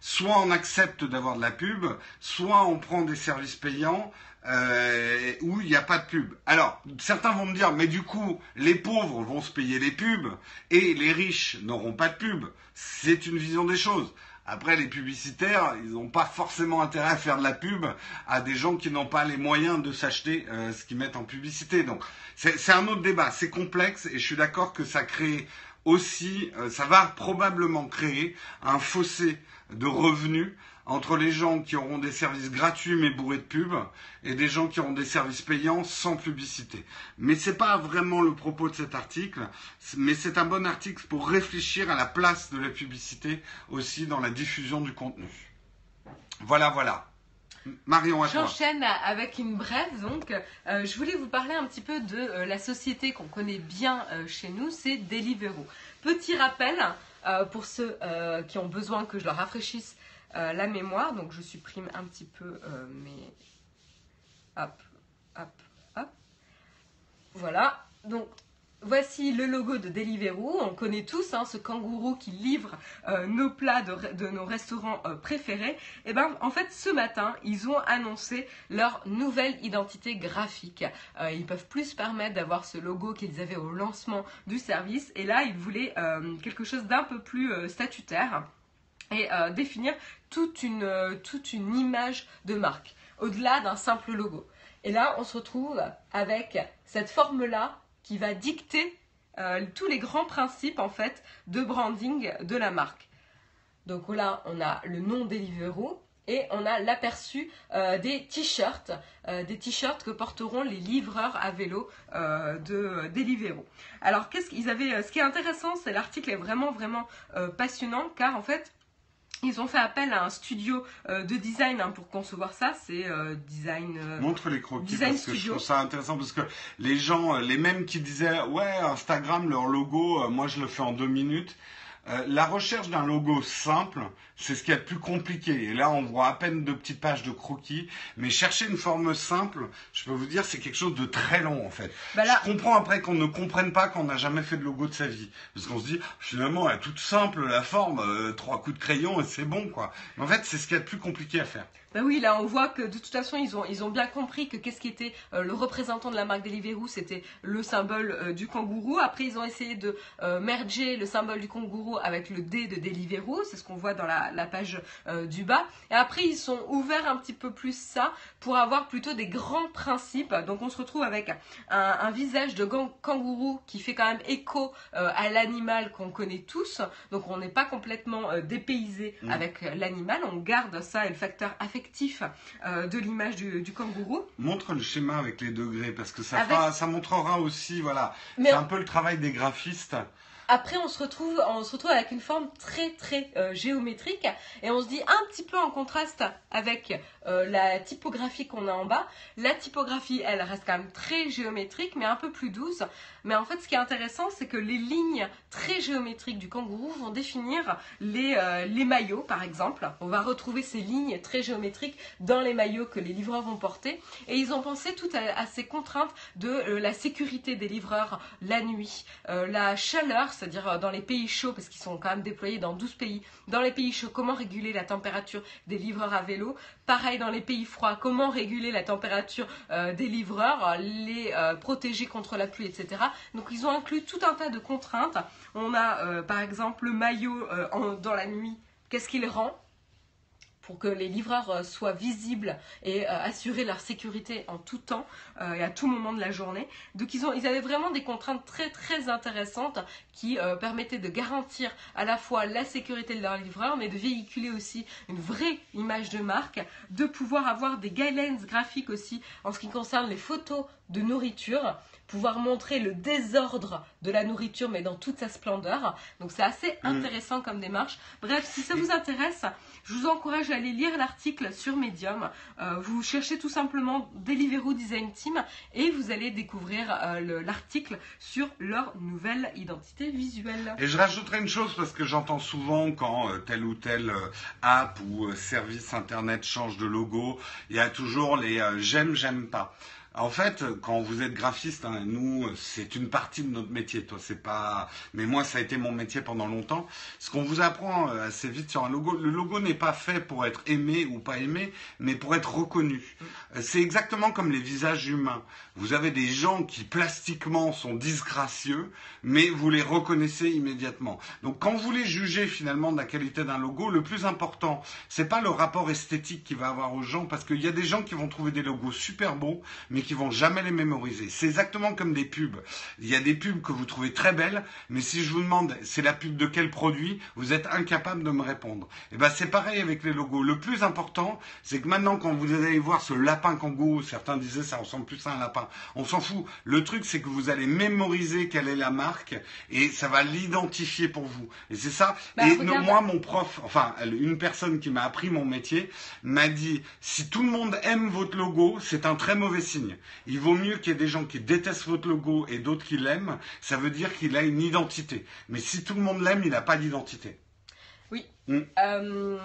soit on accepte d'avoir de la pub, soit on prend des services payants, euh, où il n'y a pas de pub. Alors, certains vont me dire, mais du coup, les pauvres vont se payer les pubs et les riches n'auront pas de pub. C'est une vision des choses. Après, les publicitaires, ils n'ont pas forcément intérêt à faire de la pub à des gens qui n'ont pas les moyens de s'acheter euh, ce qu'ils mettent en publicité. Donc, c'est un autre débat. C'est complexe et je suis d'accord que ça crée aussi, euh, ça va probablement créer un fossé de revenus entre les gens qui auront des services gratuits mais bourrés de pubs et des gens qui auront des services payants sans publicité. Mais ce n'est pas vraiment le propos de cet article, mais c'est un bon article pour réfléchir à la place de la publicité aussi dans la diffusion du contenu. Voilà, voilà. Marion. J'enchaîne avec une brève. Donc, euh, je voulais vous parler un petit peu de euh, la société qu'on connaît bien euh, chez nous, c'est Deliveroo. Petit rappel pour ceux qui ont besoin que je leur rafraîchisse euh, la mémoire. Donc je supprime un petit peu euh, mes... Hop, hop, hop. Voilà. Donc Voici le logo de Deliveroo. On connaît tous hein, ce kangourou qui livre euh, nos plats de, nos restaurants préférés. Et eh ben, en fait, ce matin, ils ont annoncé leur nouvelle identité graphique. Ils peuvent plus permettre d'avoir ce logo qu'ils avaient au lancement du service. Et là, ils voulaient quelque chose d'un peu plus statutaire et définir toute une, toute une image de marque, au-delà d'un simple logo. Et là, on se retrouve avec cette forme-là qui va dicter euh, tous les grands principes en fait de branding de la marque. Donc là, on a le nom Deliveroo et on a l'aperçu euh, des t-shirts, euh, des t-shirts que porteront les livreurs à vélo de Deliveroo. Alors, qu'est-ce qu'ils avaient Ce qui est intéressant, c'est l'article est vraiment vraiment passionnant car en fait, ils ont fait appel à un studio euh, de design hein, pour concevoir ça. C'est euh, design. Euh, Montre les croquis parce que je trouve ça intéressant parce que les gens, les mêmes qui disaient ouais Instagram leur logo, moi je le fais en deux minutes. la recherche d'un logo simple, c'est ce qui est le plus compliqué. Et là, on voit à peine de petites pages de croquis. Mais chercher une forme simple, je peux vous dire, c'est quelque chose de très long en fait. Bah je comprends après qu'on ne comprenne pas qu'on n'a jamais fait de logo de sa vie. Parce qu'on se dit, finalement, elle est toute simple la forme, euh, trois coups de crayon et c'est bon quoi. Mais en fait, c'est ce qui est le plus compliqué à faire. Bah oui, là on voit que de toute façon ils ont, ils ont bien compris que qu'est-ce qui était euh, le représentant de la marque Deliveroo, c'était le symbole euh, du kangourou. Après ils ont essayé de merger le symbole du kangourou avec le D de Deliveroo, c'est ce qu'on voit dans la, la page euh, du bas. Et après, ils sont ouverts un petit peu plus ça pour avoir plutôt des grands principes. Donc, on se retrouve avec un, visage de kangourou qui fait quand même écho euh, à l'animal qu'on connaît tous. Donc, on n'est pas complètement euh, dépaysé mm. avec l'animal. On garde ça et le facteur affectif de l'image du, kangourou. Montre le schéma avec les degrés parce que ça, ça montrera aussi, voilà, c'est un peu le travail des graphistes. Après, on se retrouve, avec une forme très très euh, géométrique et on se dit un petit peu en contraste avec euh, la typographie qu'on a en bas. La typographie, elle reste quand même très géométrique, mais un peu plus douce. Mais en fait, ce qui est intéressant, c'est que les lignes très géométriques du kangourou vont définir les, euh, les maillots, par exemple. On va retrouver ces lignes très géométriques dans les maillots que les livreurs vont porter. Et ils ont pensé tout à, ces contraintes de la sécurité des livreurs la nuit, la chaleur, c'est-à-dire dans les pays chauds, parce qu'ils sont quand même déployés dans 12 pays, dans les pays chauds, comment réguler la température des livreurs à vélo? Pareil dans les pays froids, comment réguler la température euh, des livreurs, les euh, protéger contre la pluie, etc. Donc ils ont inclus tout un tas de contraintes. On a euh, par exemple le maillot dans la nuit, qu'est-ce qu'il rend pour que les livreurs euh, soient visibles et euh, assurer leur sécurité en tout temps euh, et à tout moment de la journée? Donc ils, ont, ils avaient vraiment des contraintes très très intéressantes qui permettaient de garantir à la fois la sécurité de leurs livreurs, mais de véhiculer aussi une vraie image de marque, de pouvoir avoir des guidelines graphiques aussi en ce qui concerne les photos de nourriture pouvoir montrer le désordre de la nourriture, mais dans toute sa splendeur. Donc c'est assez mm. intéressant comme démarche. Bref, si ça vous intéresse, je vous encourage à aller lire l'article sur Medium. Euh, vous cherchez tout simplement Deliveroo Design Team et vous allez découvrir euh, l'article sur leur nouvelle identité visuelle. Et je rajouterai une chose parce que j'entends souvent quand euh, telle ou telle app ou service internet change de logo, il y a toujours les j'aime, j'aime pas. En fait, quand vous êtes graphiste, hein, nous, c'est une partie de notre métier. Toi, c'est pas. Mais moi, ça a été mon métier pendant longtemps. Ce qu'on vous apprend euh, assez vite sur un logo, le logo n'est pas fait pour être aimé ou pas aimé, mais pour être reconnu. Euh, c'est exactement comme les visages humains. Vous avez des gens qui plastiquement sont disgracieux, mais vous les reconnaissez immédiatement. Donc, quand vous les jugez finalement de la qualité d'un logo, le plus important, c'est pas le rapport esthétique qu'il va avoir aux gens, parce qu'il y a des gens qui vont trouver des logos super beaux, mais qui vont jamais les mémoriser. C'est exactement comme des pubs. Il y a des pubs que vous trouvez très belles, mais si je vous demande c'est la pub de quel produit, vous êtes incapable de me répondre. Et eh ben c'est pareil avec les logos. Le plus important, c'est que maintenant quand vous allez voir ce lapin kangourou, certains disaient ça ressemble plus à un lapin. On s'en fout. Le truc c'est que vous allez mémoriser quelle est la marque et ça va l'identifier pour vous. Et c'est ça. Bah, et moi mon prof, enfin une personne qui m'a appris mon métier m'a dit si tout le monde aime votre logo, c'est un très mauvais signe. Il vaut mieux qu'il y ait des gens qui détestent votre logo et d'autres qui l'aiment. Ça veut dire qu'il a une identité. Mais si tout le monde l'aime, il n'a pas d'identité. Oui. Hmm. Euh,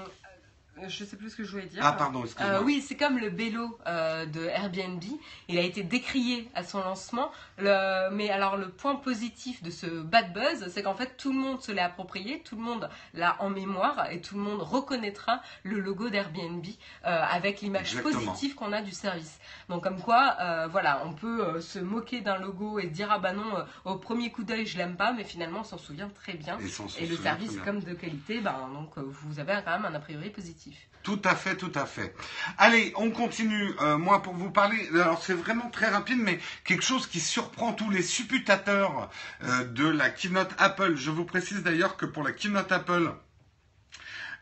je sais plus ce que je voulais dire. Ah, pardon, excuse-moi. Euh, oui, c'est comme le Bello euh, de Airbnb. Il a été décrié à son lancement. Le- mais alors, le point positif de ce bad buzz, c'est qu'en fait, tout le monde se l'est approprié, tout le monde l'a en mémoire et tout le monde reconnaîtra le logo d'Airbnb euh, avec l'image positive qu'on a du service. Donc, comme quoi, euh, voilà, on peut euh, se moquer d'un logo et dire, ah bah non, euh, au premier coup d'œil, je l'aime pas, mais finalement, on s'en souvient très bien. Et, Et le service comme de qualité, ben, donc euh, vous avez quand même un a priori positif. Tout à fait, tout à fait. Allez, on continue. Euh, moi, pour vous parler, alors c'est vraiment très rapide, mais quelque chose qui surprend tous les supputateurs euh, de la keynote Apple. Je vous précise d'ailleurs que pour la keynote Apple,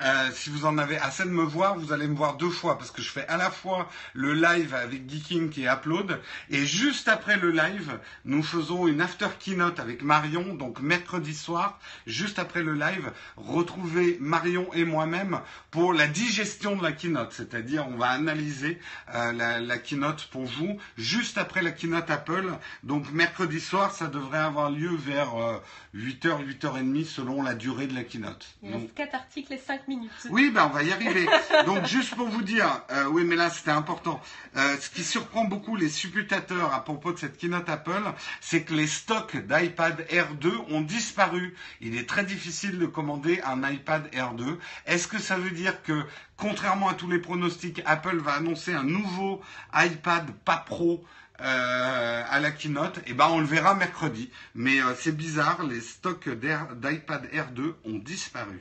euh, si vous en avez assez de me voir, vous allez me voir deux fois parce que je fais à la fois le live avec Geeking et Upload et juste après le live, nous faisons une after keynote avec Marion, donc mercredi soir, juste après le live, retrouvez Marion et moi-même pour la digestion de la keynote, c'est-à-dire on va analyser euh, la, la keynote pour vous juste après la keynote Apple. Donc mercredi soir, ça devrait avoir lieu vers euh, 8h, 8h30 selon la durée de la keynote. Il reste 4 articles et 5 minutes. oui, ben on va y arriver. Donc juste pour vous dire, euh, oui, mais là c'était important. Euh, ce qui surprend beaucoup les supputateurs à propos de cette keynote Apple, c'est que les stocks d'iPad Air 2 ont disparu. Il est très difficile de commander un iPad Air 2. Est-ce que ça veut dire que, contrairement à tous les pronostics, Apple va annoncer un nouveau iPad pas pro? euh, à la keynote, et ben on le verra mercredi. Mais euh, c'est bizarre, les stocks d'iPad Air 2 ont disparu.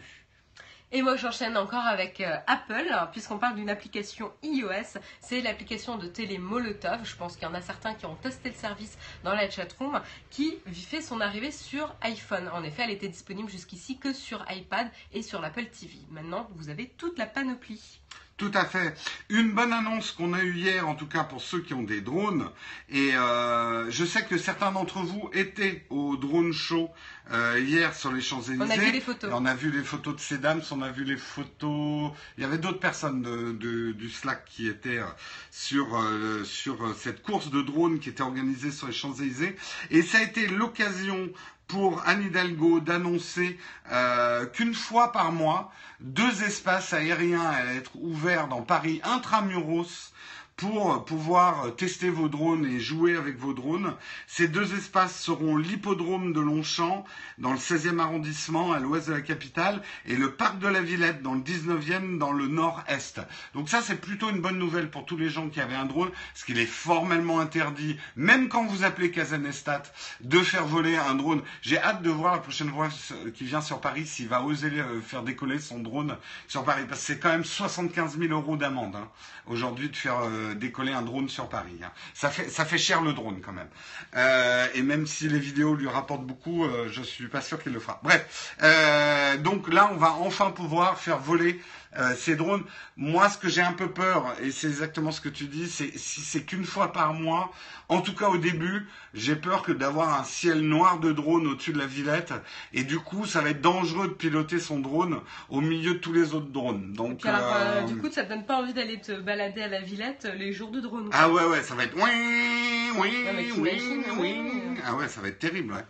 Et moi j'enchaîne encore avec euh, Apple, puisqu'on parle d'une application iOS, c'est l'application de télé Molotov, je pense qu'il y en a certains qui ont testé le service dans la chatroom, qui fait son arrivée sur iPhone. En effet, elle était disponible jusqu'ici que sur iPad et sur l'Apple TV. Maintenant, vous avez toute la panoplie. Tout à fait. Une bonne annonce qu'on a eue hier, en tout cas pour ceux qui ont des drones. Et euh, je sais que certains d'entre vous étaient au drone show euh, hier sur les Champs-Élysées. On a vu les photos. On a vu les photos de ces dames, on a vu les photos. Il y avait d'autres personnes de, de- du Slack qui étaient euh, sur euh, sur euh, cette course de drones qui était organisée sur les Champs-Élysées. Et ça a été l'occasion pour Anne Hidalgo d'annoncer euh, qu'une fois par mois, deux espaces aériens allaient être ouverts dans Paris intramuros pour pouvoir tester vos drones et jouer avec vos drones. Ces deux espaces seront l'hippodrome de Longchamp dans le 16e arrondissement à l'ouest de la capitale et le parc de la Villette dans le 19e dans le nord-est. Donc ça c'est plutôt une bonne nouvelle pour tous les gens qui avaient un drone parce qu'il est formellement interdit, même quand vous appelez Kazanestat, de faire voler un drone. J'ai hâte de voir la prochaine fois qui vient sur Paris s'il va oser euh, faire décoller son drone sur Paris parce que c'est quand même 75 000 euros d'amende hein, aujourd'hui de faire euh, décoller un drone sur Paris. hein. Ça fait ça fait cher le drone quand même. Euh, et même si les vidéos lui rapportent beaucoup, euh, je suis pas sûr qu'il le fera. Bref, euh, donc là on va enfin pouvoir faire voler euh, ces drones. Moi, ce que j'ai un peu peur, et c'est exactement ce que tu dis, c'est si c'est qu'une fois par mois, en tout cas au début, j'ai peur que d'avoir un ciel noir de drones au-dessus de la Villette, et du coup, ça va être dangereux de piloter son drone au milieu de tous les autres drones. Donc, Puis alors, euh, euh, du coup, ça te donne pas envie d'aller te balader à la Villette les jours de drone. ah ouais, ouais, ça va être oui, oui, oui, oui. Ah ouais, ça va être terrible, ouais.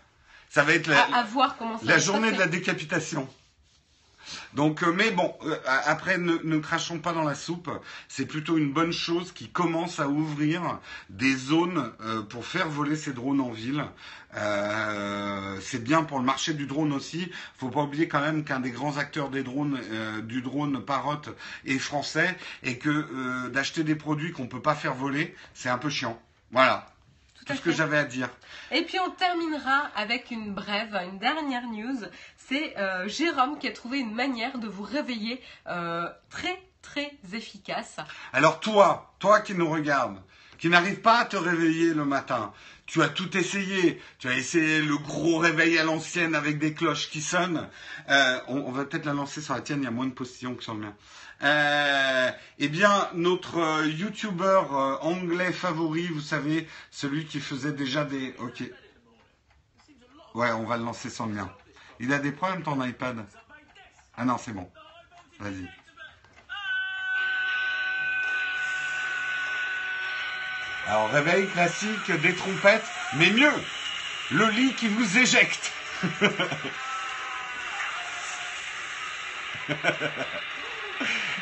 Ça va être la, à, à voir comment ça la va se journée de la décapitation. Donc, euh, mais bon, euh, après, ne, ne crachons pas dans la soupe. C'est plutôt une bonne chose qui commence à ouvrir des zones euh, pour faire voler ces drones en ville. Euh, c'est bien pour le marché du drone aussi. Faut pas oublier quand même qu'un des grands acteurs des drones, euh, du drone Parrot, est français et que euh, d'acheter des produits qu'on peut pas faire voler, c'est un peu chiant. Voilà, Tout ce que j'avais à dire. Et puis on terminera avec une brève, une dernière news. C'est euh, Jérôme qui a trouvé une manière de vous réveiller euh, très très efficace. Alors toi, toi qui nous regardes, qui n'arrive pas à te réveiller le matin, tu as tout essayé. Tu as essayé le gros réveil à l'ancienne avec des cloches qui sonnent. Euh, on, va peut-être la lancer sur la tienne, il y a moins de postillons que sur le mien. Eh bien, notre euh, YouTuber euh, anglais favori, vous savez, celui qui faisait déjà des... Ok. Ouais, on va le lancer sur le mien. Il a des problèmes ton iPad Ah non, c'est bon. Vas-y. Alors, réveil classique, des trompettes, mais mieux, le lit qui vous éjecte.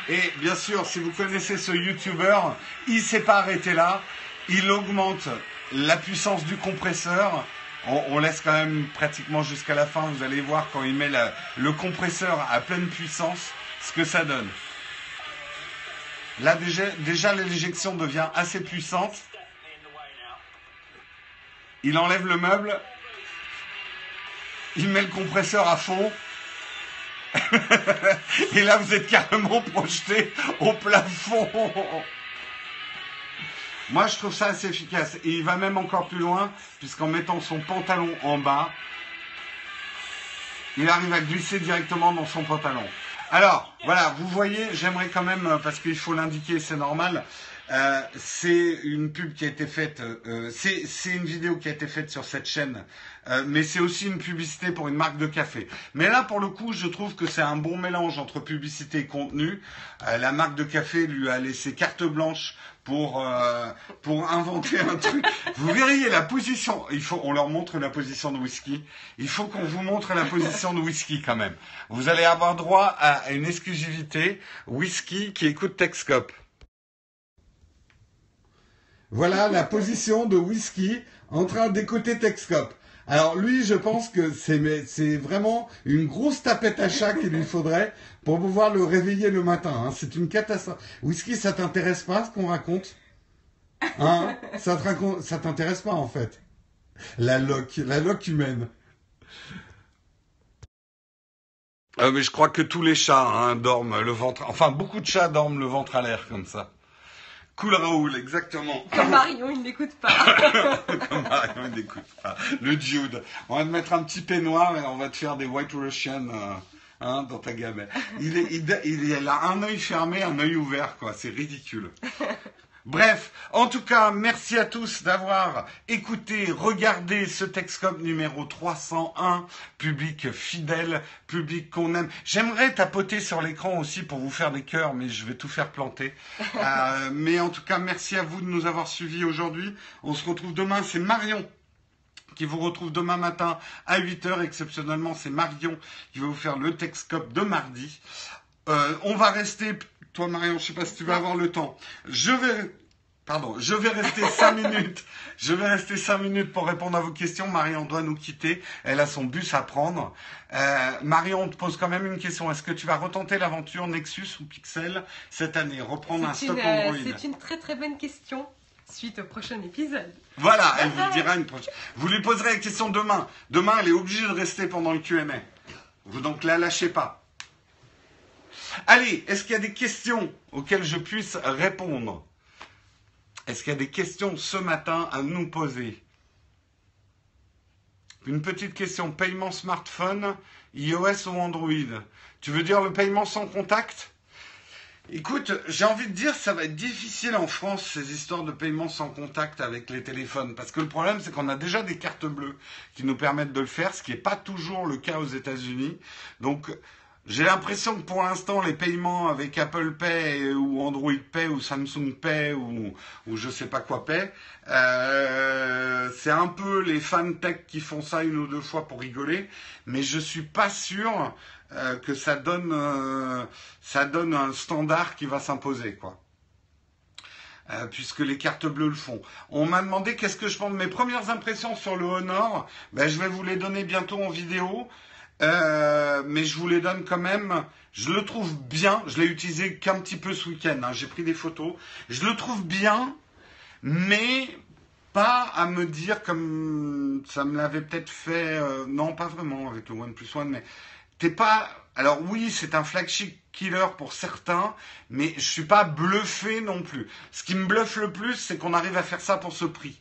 Et bien sûr, si vous connaissez ce YouTuber, il s'est pas arrêté là. Il augmente la puissance du compresseur. On, laisse quand même pratiquement jusqu'à la fin. Vous allez voir quand il met le compresseur à pleine puissance, ce que ça donne. Là déjà, déjà l'éjection devient assez puissante. Il enlève le meuble. Il met le compresseur à fond. Et là, vous êtes carrément projeté au plafond. Moi, je trouve ça assez efficace. Et il va même encore plus loin, puisqu'en mettant son pantalon en bas, il arrive à glisser directement dans son pantalon. Alors, voilà, vous voyez, j'aimerais quand même, euh, parce qu'il faut l'indiquer, c'est normal, euh, c'est une pub qui a été faite, euh, c'est une vidéo qui a été faite sur cette chaîne, euh, mais c'est aussi une publicité pour une marque de café. Mais là, pour le coup, je trouve que c'est un bon mélange entre publicité et contenu. la marque de café lui a laissé carte blanche pour pour inventer un truc. Vous verriez la position. Il faut, on leur montre la position de whisky. Il faut qu'on vous montre la position de whisky quand même. Vous allez avoir droit à une exclusivité whisky qui écoute Texcope. Voilà la position de whisky en train d'écouter Texcope. Alors lui, je pense que c'est vraiment une grosse tapette à chat qu'il lui faudrait pour pouvoir le réveiller le matin. Hein. C'est une catastrophe. Whisky, ça t'intéresse pas ce qu'on raconte? Hein? Ça t'intéresse pas en fait? La loque, la loque humaine. Euh, mais je crois que tous les chats hein, dorment le ventre. Enfin, beaucoup de chats dorment le ventre à l'air comme ça. Cool Raoul, exactement. Comme Marion, il n'écoute pas. Comme Marion, il n'écoute pas. Le Jude. On va te mettre un petit peignoir et on va te faire des White Russian euh, hein, dans ta gamelle. Il, est, il, il a un œil fermé, un œil ouvert, quoi. C'est ridicule. Bref, en tout cas, merci à tous d'avoir écouté, regardé ce Texcom numéro 301, public fidèle, public qu'on aime. J'aimerais tapoter sur l'écran aussi pour vous faire des cœurs, mais je vais tout faire planter. Euh, mais en tout cas, merci à vous de nous avoir suivis aujourd'hui. On se retrouve demain, c'est Marion qui vous retrouve demain matin à 8h. Exceptionnellement, c'est Marion qui va vous faire le Texcop de mardi. Euh, on va rester toi, Marion, je sais pas si tu vas avoir le temps. Je vais, pardon, je vais rester cinq minutes. Je vais rester cinq minutes pour répondre à vos questions. Marion doit nous quitter. Elle a son bus à prendre. Euh, Marion, on te pose quand même une question. Est-ce que tu vas retenter l'aventure Nexus ou Pixel cette année? Reprendre un stock euh, Android C'est une très très bonne question. Suite au prochain épisode. Voilà, elle vous dira une prochaine. Vous lui poserez la question demain. Demain, elle est obligée de rester pendant le Q&A. Vous donc la lâchez pas. Allez, est-ce qu'il y a des questions auxquelles je puisse répondre? Est-ce qu'il y a des questions ce matin à nous poser? Une petite question. Paiement smartphone, iOS ou Android? Tu veux dire le paiement sans contact? Écoute, j'ai envie de dire, ça va être difficile en France, ces histoires de paiement sans contact avec les téléphones. Parce que le problème, c'est qu'on a déjà des cartes bleues qui nous permettent de le faire, ce qui n'est pas toujours le cas aux États-Unis. Donc, j'ai l'impression que pour l'instant, les paiements avec Apple Pay ou Android Pay ou Samsung Pay ou, ou je sais pas quoi Pay, euh, c'est un peu les fans tech qui font ça une ou deux fois pour rigoler, mais je suis pas sûr euh, que ça donne, euh, ça donne un standard qui va s'imposer, quoi. puisque les cartes bleues le font. On m'a demandé qu'est-ce que je pense de mes premières impressions sur le Honor. Ben, je vais vous les donner bientôt en vidéo. Euh, mais je vous les donne quand même. Je le trouve bien. Je l'ai utilisé qu'un petit peu ce week-end. Hein. J'ai pris des photos. Je le trouve bien, mais pas à me dire comme ça me l'avait peut-être fait. Euh, non, pas vraiment avec le OnePlus One, mais t'es pas. Alors oui, c'est un flagship killer pour certains, mais je suis pas bluffé non plus. Ce qui me bluffe le plus, c'est qu'on arrive à faire ça pour ce prix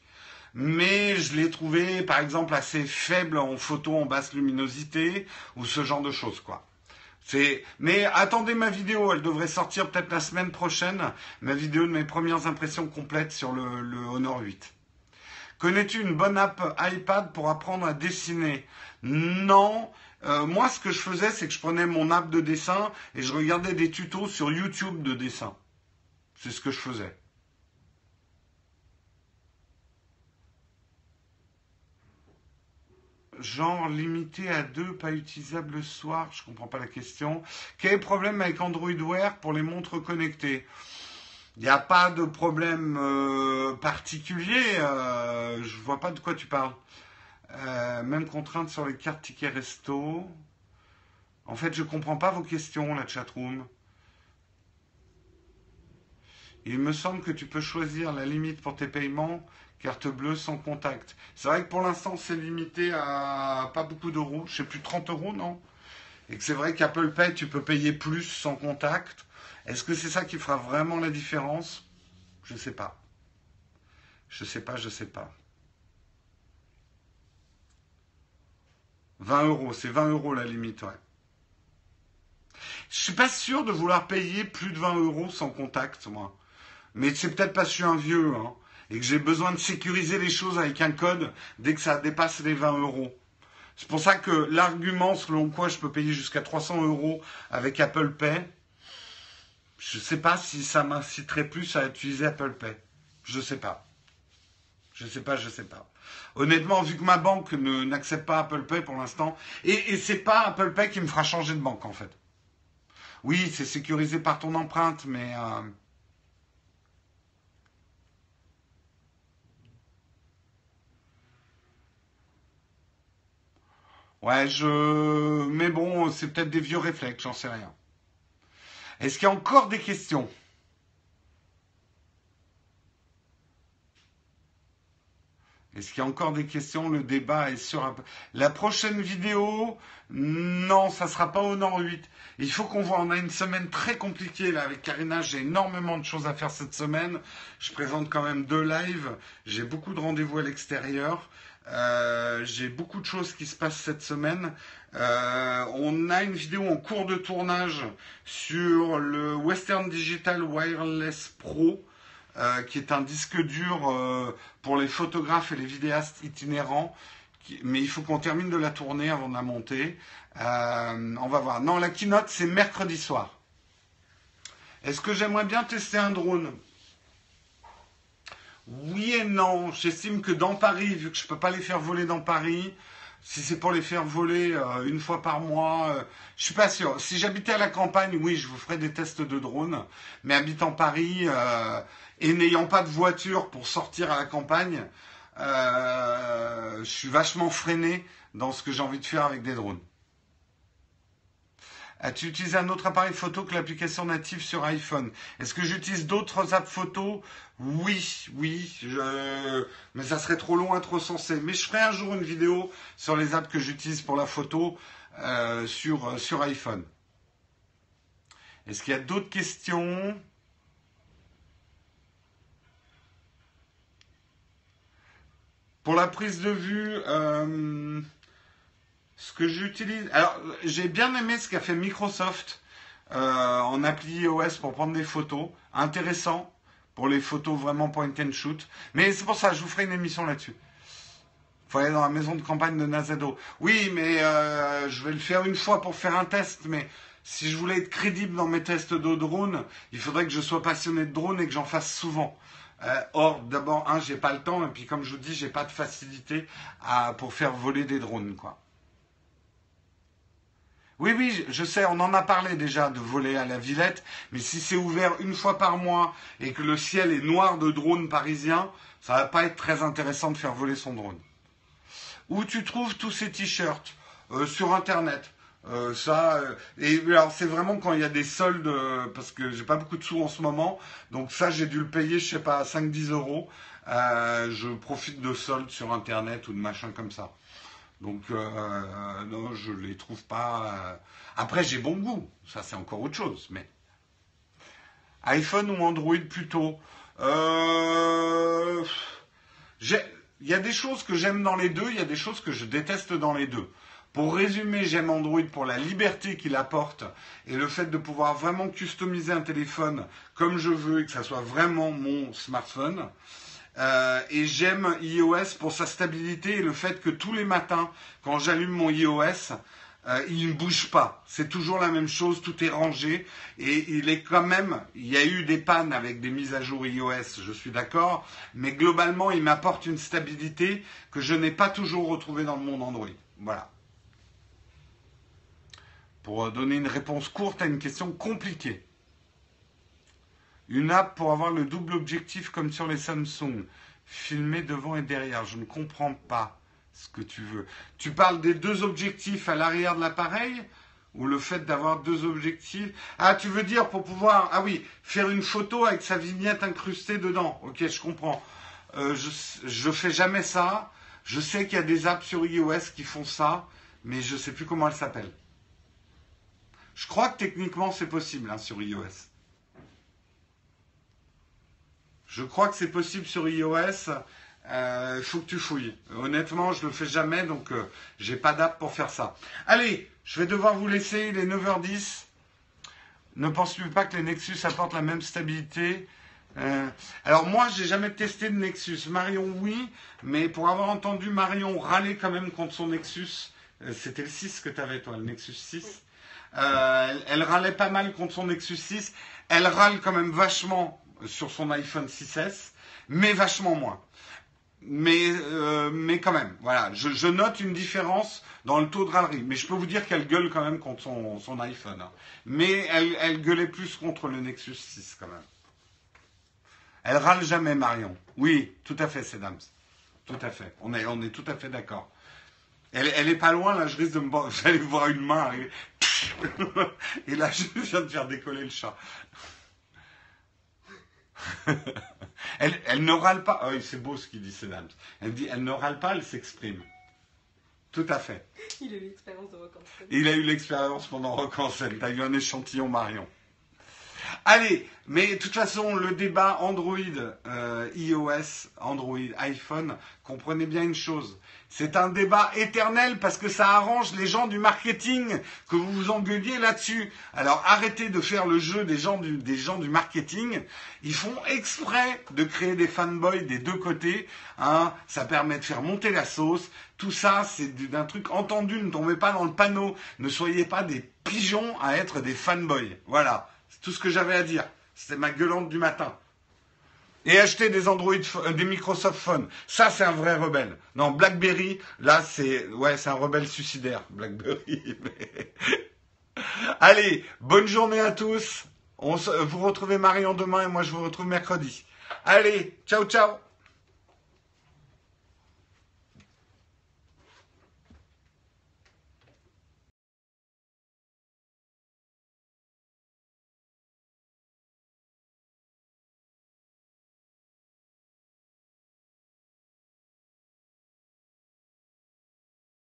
mais je l'ai trouvé par exemple assez faible en photo en basse luminosité ou ce genre de choses quoi. C'est mais attendez ma vidéo, elle devrait sortir peut-être la semaine prochaine, ma vidéo de mes premières impressions complètes sur le, Honor 8. Connais-tu une bonne app iPad pour apprendre à dessiner? Non. Euh, moi, ce que je faisais, c'est que je prenais mon app de dessin et je regardais des tutos sur YouTube de dessin. C'est ce que je faisais. Genre limité à deux, pas utilisable le soir? Je comprends pas la question. Quel est le problème avec Android Wear pour les montres connectées? Il n'y a pas de problème euh, particulier. Euh, je vois pas de quoi tu parles. Euh, même contrainte sur les cartes tickets resto. En fait, je comprends pas vos questions, la chatroom. Il me semble que tu peux choisir la limite pour tes paiements carte bleue sans contact. C'est vrai que pour l'instant, c'est limité à pas beaucoup d'euros. Je sais plus, 30 euros, non? Et que c'est vrai qu'Apple Pay, tu peux payer plus sans contact. Est-ce que c'est ça qui fera vraiment la différence? Je ne sais pas. Je sais pas, je sais pas. 20 euros, c'est 20 euros la limite, ouais. Je suis pas sûr de vouloir payer plus de 20 euros sans contact, moi. Mais c'est peut-être parce que je suis un vieux, hein, et que j'ai besoin de sécuriser les choses avec un code dès que ça dépasse les 20 euros. C'est pour ça que l'argument selon quoi je peux payer jusqu'à 300 euros avec Apple Pay, je ne sais pas si ça m'inciterait plus à utiliser Apple Pay. Je ne sais pas. Je ne sais pas, je ne sais pas. Honnêtement, vu que ma banque n'accepte pas Apple Pay pour l'instant, et, et c'est pas Apple Pay qui me fera changer de banque en fait. Oui, c'est sécurisé par ton empreinte, mais euh, Ouais, je. Mais bon, c'est peut-être des vieux réflexes, j'en sais rien. Est-ce qu'il y a encore des questions? Est-ce qu'il y a encore des questions? Le débat est sur la prochaine vidéo. Non, ça sera pas au Nord 8. Il faut qu'on voit. On a une semaine très compliquée là avec Karina. J'ai énormément de choses à faire cette semaine. Je présente quand même deux lives. J'ai beaucoup de rendez-vous à l'extérieur. Euh, j'ai beaucoup de choses qui se passent cette semaine. Euh, on a une vidéo en cours de tournage sur le Western Digital Wireless Pro, euh, qui est un disque dur pour les photographes et les vidéastes itinérants. mais il faut qu'on termine de la tourner avant de la monter. on va voir. Non, la keynote, c'est mercredi soir. Est-ce que j'aimerais bien tester un drone? Oui et non. J'estime que dans Paris, vu que je ne peux pas les faire voler dans Paris, si c'est pour les faire voler euh, une fois par mois, je euh, je suis pas sûr. Si j'habitais à la campagne, oui, je vous ferais des tests de drone. Mais habitant Paris euh, et n'ayant pas de voiture pour sortir à la campagne, je suis vachement freiné dans ce que j'ai envie de faire avec des drones. As-tu utilisé un autre appareil photo que l'application native sur iPhone? Est-ce que j'utilise d'autres apps photo? Oui, oui, mais ça serait trop long à trop sensé. Mais je ferai un jour une vidéo sur les apps que j'utilise pour la photo euh, sur, sur iPhone. Est-ce qu'il y a d'autres questions? Pour la prise de vue, euh, ce que j'utilise. Alors, j'ai bien aimé ce qu'a fait Microsoft euh, en appli iOS pour prendre des photos. Intéressant pour les photos vraiment point and shoot. Mais c'est pour ça, je vous ferai une émission là-dessus. Faut aller dans la maison de campagne de Nazado. Oui, mais euh, je vais le faire une fois pour faire un test. Mais si je voulais être crédible dans mes tests de drone, il faudrait que je sois passionné de drone et que j'en fasse souvent. Euh, or, d'abord, un, j'ai pas le temps, et puis comme je vous dis, j'ai pas de facilité à, pour faire voler des drones, quoi. Oui, oui, je sais, on en a parlé déjà de voler à la Villette, mais si c'est ouvert une fois par mois et que le ciel est noir de drones parisiens, ça va pas être très intéressant de faire voler son drone. Où tu trouves tous ces t-shirts? Euh, Sur Internet. Euh, ça, euh, et alors c'est vraiment quand il y a des soldes, parce que j'ai pas beaucoup de sous en ce moment, donc ça j'ai dû le payer, je sais pas, 5-10 euros. je profite de soldes sur Internet ou de machin comme ça. Donc, euh, non, je les trouve pas. Euh, après, j'ai bon goût, ça c'est encore autre chose. Mais iPhone ou Android plutôt. Euh, il y a des choses que j'aime dans les deux, il y a des choses que je déteste dans les deux. Pour résumer, j'aime Android pour la liberté qu'il apporte et le fait de pouvoir vraiment customiser un téléphone comme je veux et que ça soit vraiment mon smartphone. Euh, et j'aime iOS pour sa stabilité et le fait que tous les matins, quand j'allume mon iOS, euh, il ne bouge pas. C'est toujours la même chose, tout est rangé. Et il est quand même, il y a eu des pannes avec des mises à jour iOS, je suis d'accord. Mais globalement, il m'apporte une stabilité que je n'ai pas toujours retrouvée dans le monde Android. Voilà. Pour donner une réponse courte à une question compliquée. Une app pour avoir le double objectif comme sur les Samsung. Filmer devant et derrière. Je ne comprends pas ce que tu veux. Tu parles des deux objectifs à l'arrière de l'appareil ou le fait d'avoir deux objectifs? Ah, tu veux dire pour pouvoir, ah oui, faire une photo avec sa vignette incrustée dedans. Ok, je comprends. Euh, je ne fais jamais ça. Je sais qu'il y a des apps sur iOS qui font ça, mais je ne sais plus comment elles s'appellent. Je crois que techniquement c'est possible hein, sur iOS. Je crois que c'est possible sur iOS. Il euh, faut que tu fouilles. Honnêtement, je ne le fais jamais, donc euh, j'ai pas d'app pour faire ça. Allez, je vais devoir vous laisser, il est 9h10. Ne pensez pas que les Nexus apportent la même stabilité? Euh, alors moi, j'ai jamais testé de Nexus. Marion, oui, mais pour avoir entendu Marion râler quand même contre son Nexus, c'était le 6 que tu avais toi, le Nexus 6. elle, elle, râlait pas mal contre son Nexus 6. Elle râle quand même vachement sur son iPhone 6S, mais vachement moins. Mais, euh, quand même, voilà, je, note une différence dans le taux de râlerie. Mais je peux vous dire qu'elle gueule quand même contre son, iPhone. Hein. Mais elle, elle gueulait plus contre le Nexus 6 quand même. Elle râle jamais, Marion. Oui, tout à fait, c'est dames. Tout à fait. On est, on tout à fait d'accord. Elle, elle est pas loin, là, je risque de me j'allais voir une main. Et là, je viens de faire décoller le chat. elle, ne râle pas. Oh, c'est beau ce qu'il dit, dames. Elle dit, elle ne râle pas, elle s'exprime. Tout à fait. Il a eu l'expérience de Rock Il a eu l'expérience pendant Rock en scène. T'as eu un échantillon Marion. Allez, mais de toute façon, le débat Android, euh, iOS, Android, iPhone, comprenez bien une chose. C'est un débat éternel parce que ça arrange les gens du marketing que vous vous engueuliez là-dessus. Alors arrêtez de faire le jeu des gens du, des gens du marketing. Ils font exprès de créer des fanboys des deux côtés. Hein. Ça permet de faire monter la sauce. Tout ça, c'est d'un truc entendu. Ne tombez pas dans le panneau. Ne soyez pas des pigeons à être des fanboys. Voilà. Tout ce que j'avais à dire. C'était ma gueulante du matin et acheter des Android, euh, des Microsoft Phone. Ça, c'est un vrai rebelle. Non, BlackBerry, là, c'est, ouais, c'est un rebelle suicidaire, BlackBerry. Allez, bonne journée à tous. Vous retrouvez Marion demain et moi je vous retrouve mercredi. Allez, ciao, ciao.